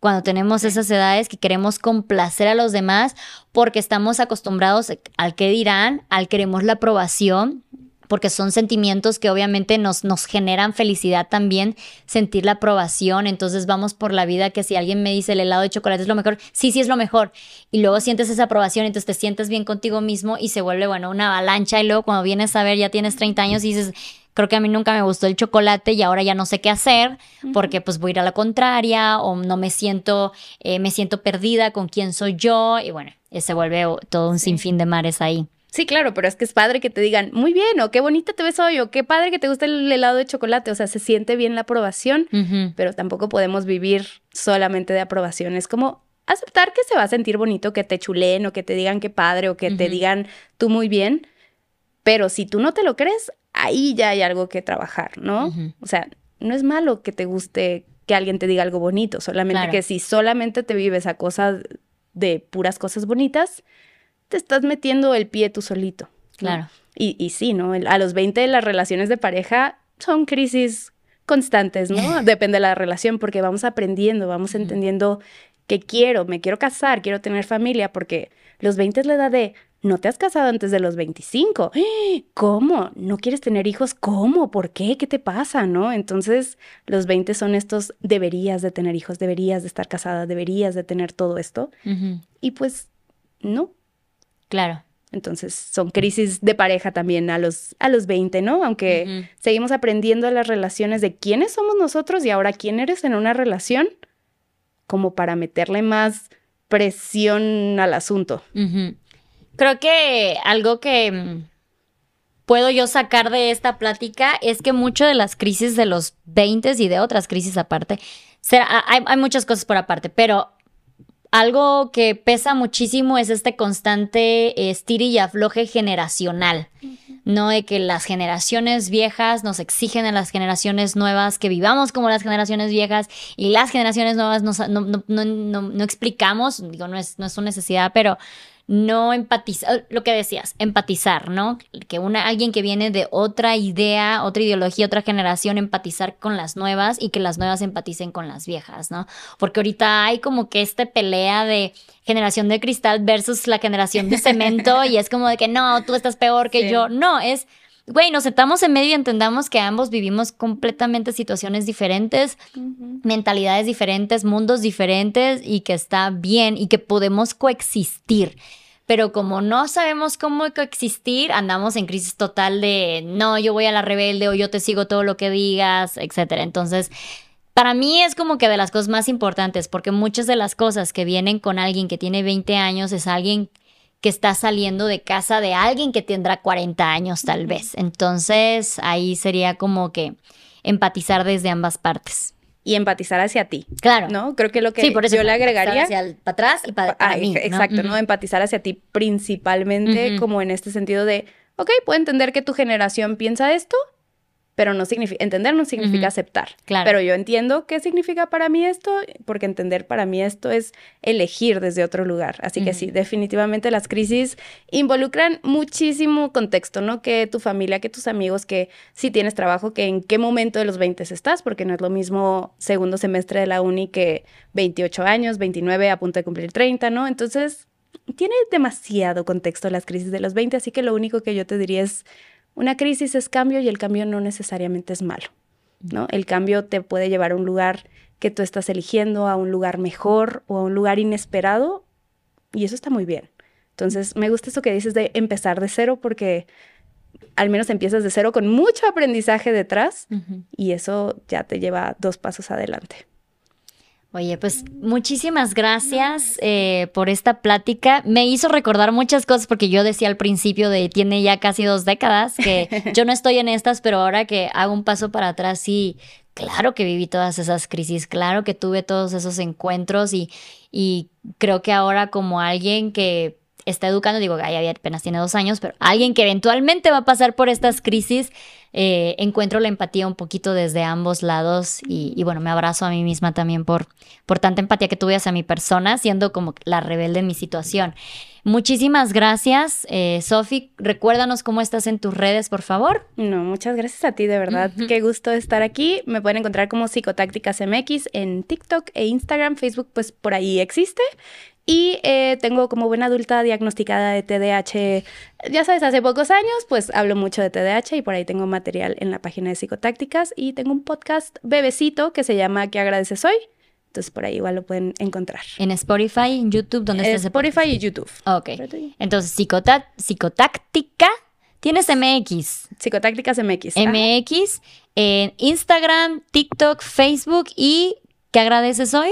cuando tenemos esas edades que queremos complacer a los demás porque estamos acostumbrados al que dirán, al queremos la aprobación porque son sentimientos que obviamente nos, nos generan felicidad también, sentir la aprobación, entonces vamos por la vida que si alguien me dice el helado de chocolate es lo mejor, sí, sí es lo mejor, y luego sientes esa aprobación, entonces te sientes bien contigo mismo y se vuelve, bueno, una avalancha, y luego cuando vienes a ver, ya tienes 30 años y dices, creo que a mí nunca me gustó el chocolate y ahora ya no sé qué hacer porque pues voy a ir a la contraria o no me siento, eh, me siento perdida con quién soy yo y bueno, se vuelve todo un sinfín de mares ahí. Sí, claro, pero es que es padre que te digan, muy bien, o qué bonita te ves hoy, o qué padre que te gusta el helado de chocolate. O sea, se siente bien la aprobación, pero tampoco podemos vivir solamente de aprobación. Es como aceptar que se va a sentir bonito, que te chulen, o que te digan qué padre, o que te digan tú muy bien. Pero si tú no te lo crees, ahí ya hay algo que trabajar, ¿no? O sea, no es malo que te guste que alguien te diga algo bonito, solamente que si solamente te vives a cosas de puras cosas bonitas, te estás metiendo el pie tú solito. Claro. Y, y sí, ¿no? A los 20 las relaciones de pareja son crisis constantes, ¿no? Depende de la relación, porque vamos aprendiendo, vamos entendiendo que quiero, me quiero casar, quiero tener familia, porque los 20 es la edad de, no te has casado antes de los 25. ¿Cómo? ¿No quieres tener hijos? ¿Cómo? ¿Por qué? ¿Qué te pasa? ¿No? Entonces, los 20 son estos deberías de tener hijos, deberías de estar casada, deberías de tener todo esto. Y pues, no. Claro. Entonces, son crisis de pareja también a los, a los 20, ¿no? Aunque seguimos aprendiendo las relaciones de quiénes somos nosotros y ahora quién eres en una relación, como para meterle más presión al asunto. Creo que algo que mm, puedo yo sacar de esta plática es que mucho de las crisis de los 20 y de otras crisis aparte, hay, hay muchas cosas por aparte, pero algo que pesa muchísimo es este constante estiri y afloje generacional, ¿no? De que las generaciones viejas nos exigen a las generaciones nuevas que vivamos como las generaciones viejas y las generaciones nuevas no, no, no, no explicamos, digo, no es, no es su necesidad, pero no empatizar, lo que decías, empatizar, ¿no? Que una, alguien que viene de otra idea, otra ideología, otra generación, empatizar con las nuevas y que las nuevas empaticen con las viejas, ¿no? Porque ahorita hay como que esta pelea de generación de cristal versus la generación de cemento y es como de que no, tú estás peor que yo. No, es güey, nos sentamos en medio y entendamos que ambos vivimos completamente situaciones diferentes, mentalidades diferentes, mundos diferentes y que está bien y que podemos coexistir. Pero como no sabemos cómo coexistir, andamos en crisis total de no, yo voy a la rebelde o yo te sigo todo lo que digas, etcétera. Entonces, para mí es como que de las cosas más importantes, porque muchas de las cosas que vienen con alguien que tiene 20 años es alguien que está saliendo de casa de alguien que tendrá 40 años tal vez. Entonces ahí sería como que empatizar desde ambas partes. Y empatizar hacia ti. Claro. ¿No? Creo que lo que yo le agregaría. Hacia para atrás y para, mí. Exacto, ¿no? Empatizar hacia ti principalmente, como en este sentido de, ok, puedo entender que tu generación piensa esto, pero no significa, entender no significa aceptar. Claro. Pero yo entiendo qué significa para mí esto, porque entender para mí esto es elegir desde otro lugar. Así que sí, definitivamente las crisis involucran muchísimo contexto, ¿no? Que tu familia, que tus amigos, que si tienes trabajo, que en qué momento de los 20 estás, porque no es lo mismo segundo semestre de la uni que 28 años, 29 a punto de cumplir 30, ¿no? Entonces, tiene demasiado contexto las crisis de los 20, así que lo único que yo te diría es una crisis es cambio y el cambio no necesariamente es malo, ¿no? El cambio te puede llevar a un lugar que tú estás eligiendo, a un lugar mejor o a un lugar inesperado y eso está muy bien. Entonces, me gusta eso que dices de empezar de cero porque al menos empiezas de cero con mucho aprendizaje detrás y eso ya te lleva dos pasos adelante. Oye, pues muchísimas gracias eh, por esta plática. Me hizo recordar muchas cosas porque yo decía al principio de tiene ya casi dos décadas que yo no estoy en estas, pero ahora que hago un paso para atrás, sí, claro que viví todas esas crisis, claro que tuve todos esos encuentros y, y creo que ahora como alguien que está educando, digo, ay, apenas tiene dos años, pero alguien que eventualmente va a pasar por estas crisis, eh, encuentro la empatía un poquito desde ambos lados y, bueno, me abrazo a mí misma también por, por tanta empatía que tuve hacia mi persona, siendo como la rebelde en mi situación. Muchísimas gracias, eh, Sofi. Recuérdanos cómo estás en tus redes, por favor. No, muchas gracias a ti, de verdad. Qué gusto estar aquí. Me pueden encontrar como Psicotácticas MX en TikTok e Instagram. Facebook, pues por ahí existe. Y eh, tengo como buena adulta diagnosticada de TDAH, ya sabes, hace pocos años, pues hablo mucho de TDAH y por ahí tengo material en la página de psicotácticas y tengo un podcast bebecito que se llama ¿Qué agradeces hoy? Entonces por ahí igual lo pueden encontrar. En Spotify, en YouTube, ¿dónde está ese Spotify y YouTube. Ok. Entonces, psicotáctica, tienes MX. Psicotácticas MX. MX, en Instagram, TikTok, Facebook y ¿qué agradeces hoy?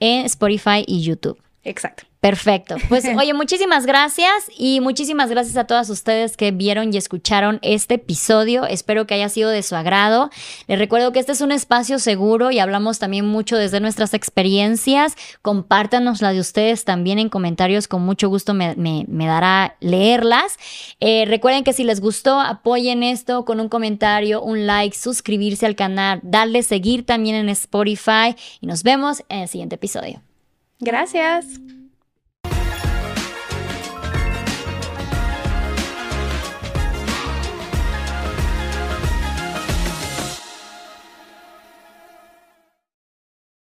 En Spotify y YouTube. Exacto. Perfecto. Pues oye, muchísimas gracias y muchísimas gracias a todas ustedes que vieron y escucharon este episodio. Espero que haya sido de su agrado. Les recuerdo que este es un espacio seguro y hablamos también mucho desde nuestras experiencias. Compártanos las de ustedes también en comentarios. Con mucho gusto me, dará leerlas. Eh, recuerden que si les gustó, apoyen esto con un comentario, un like, suscribirse al canal, darle seguir también en Spotify y nos vemos en el siguiente episodio. Gracias.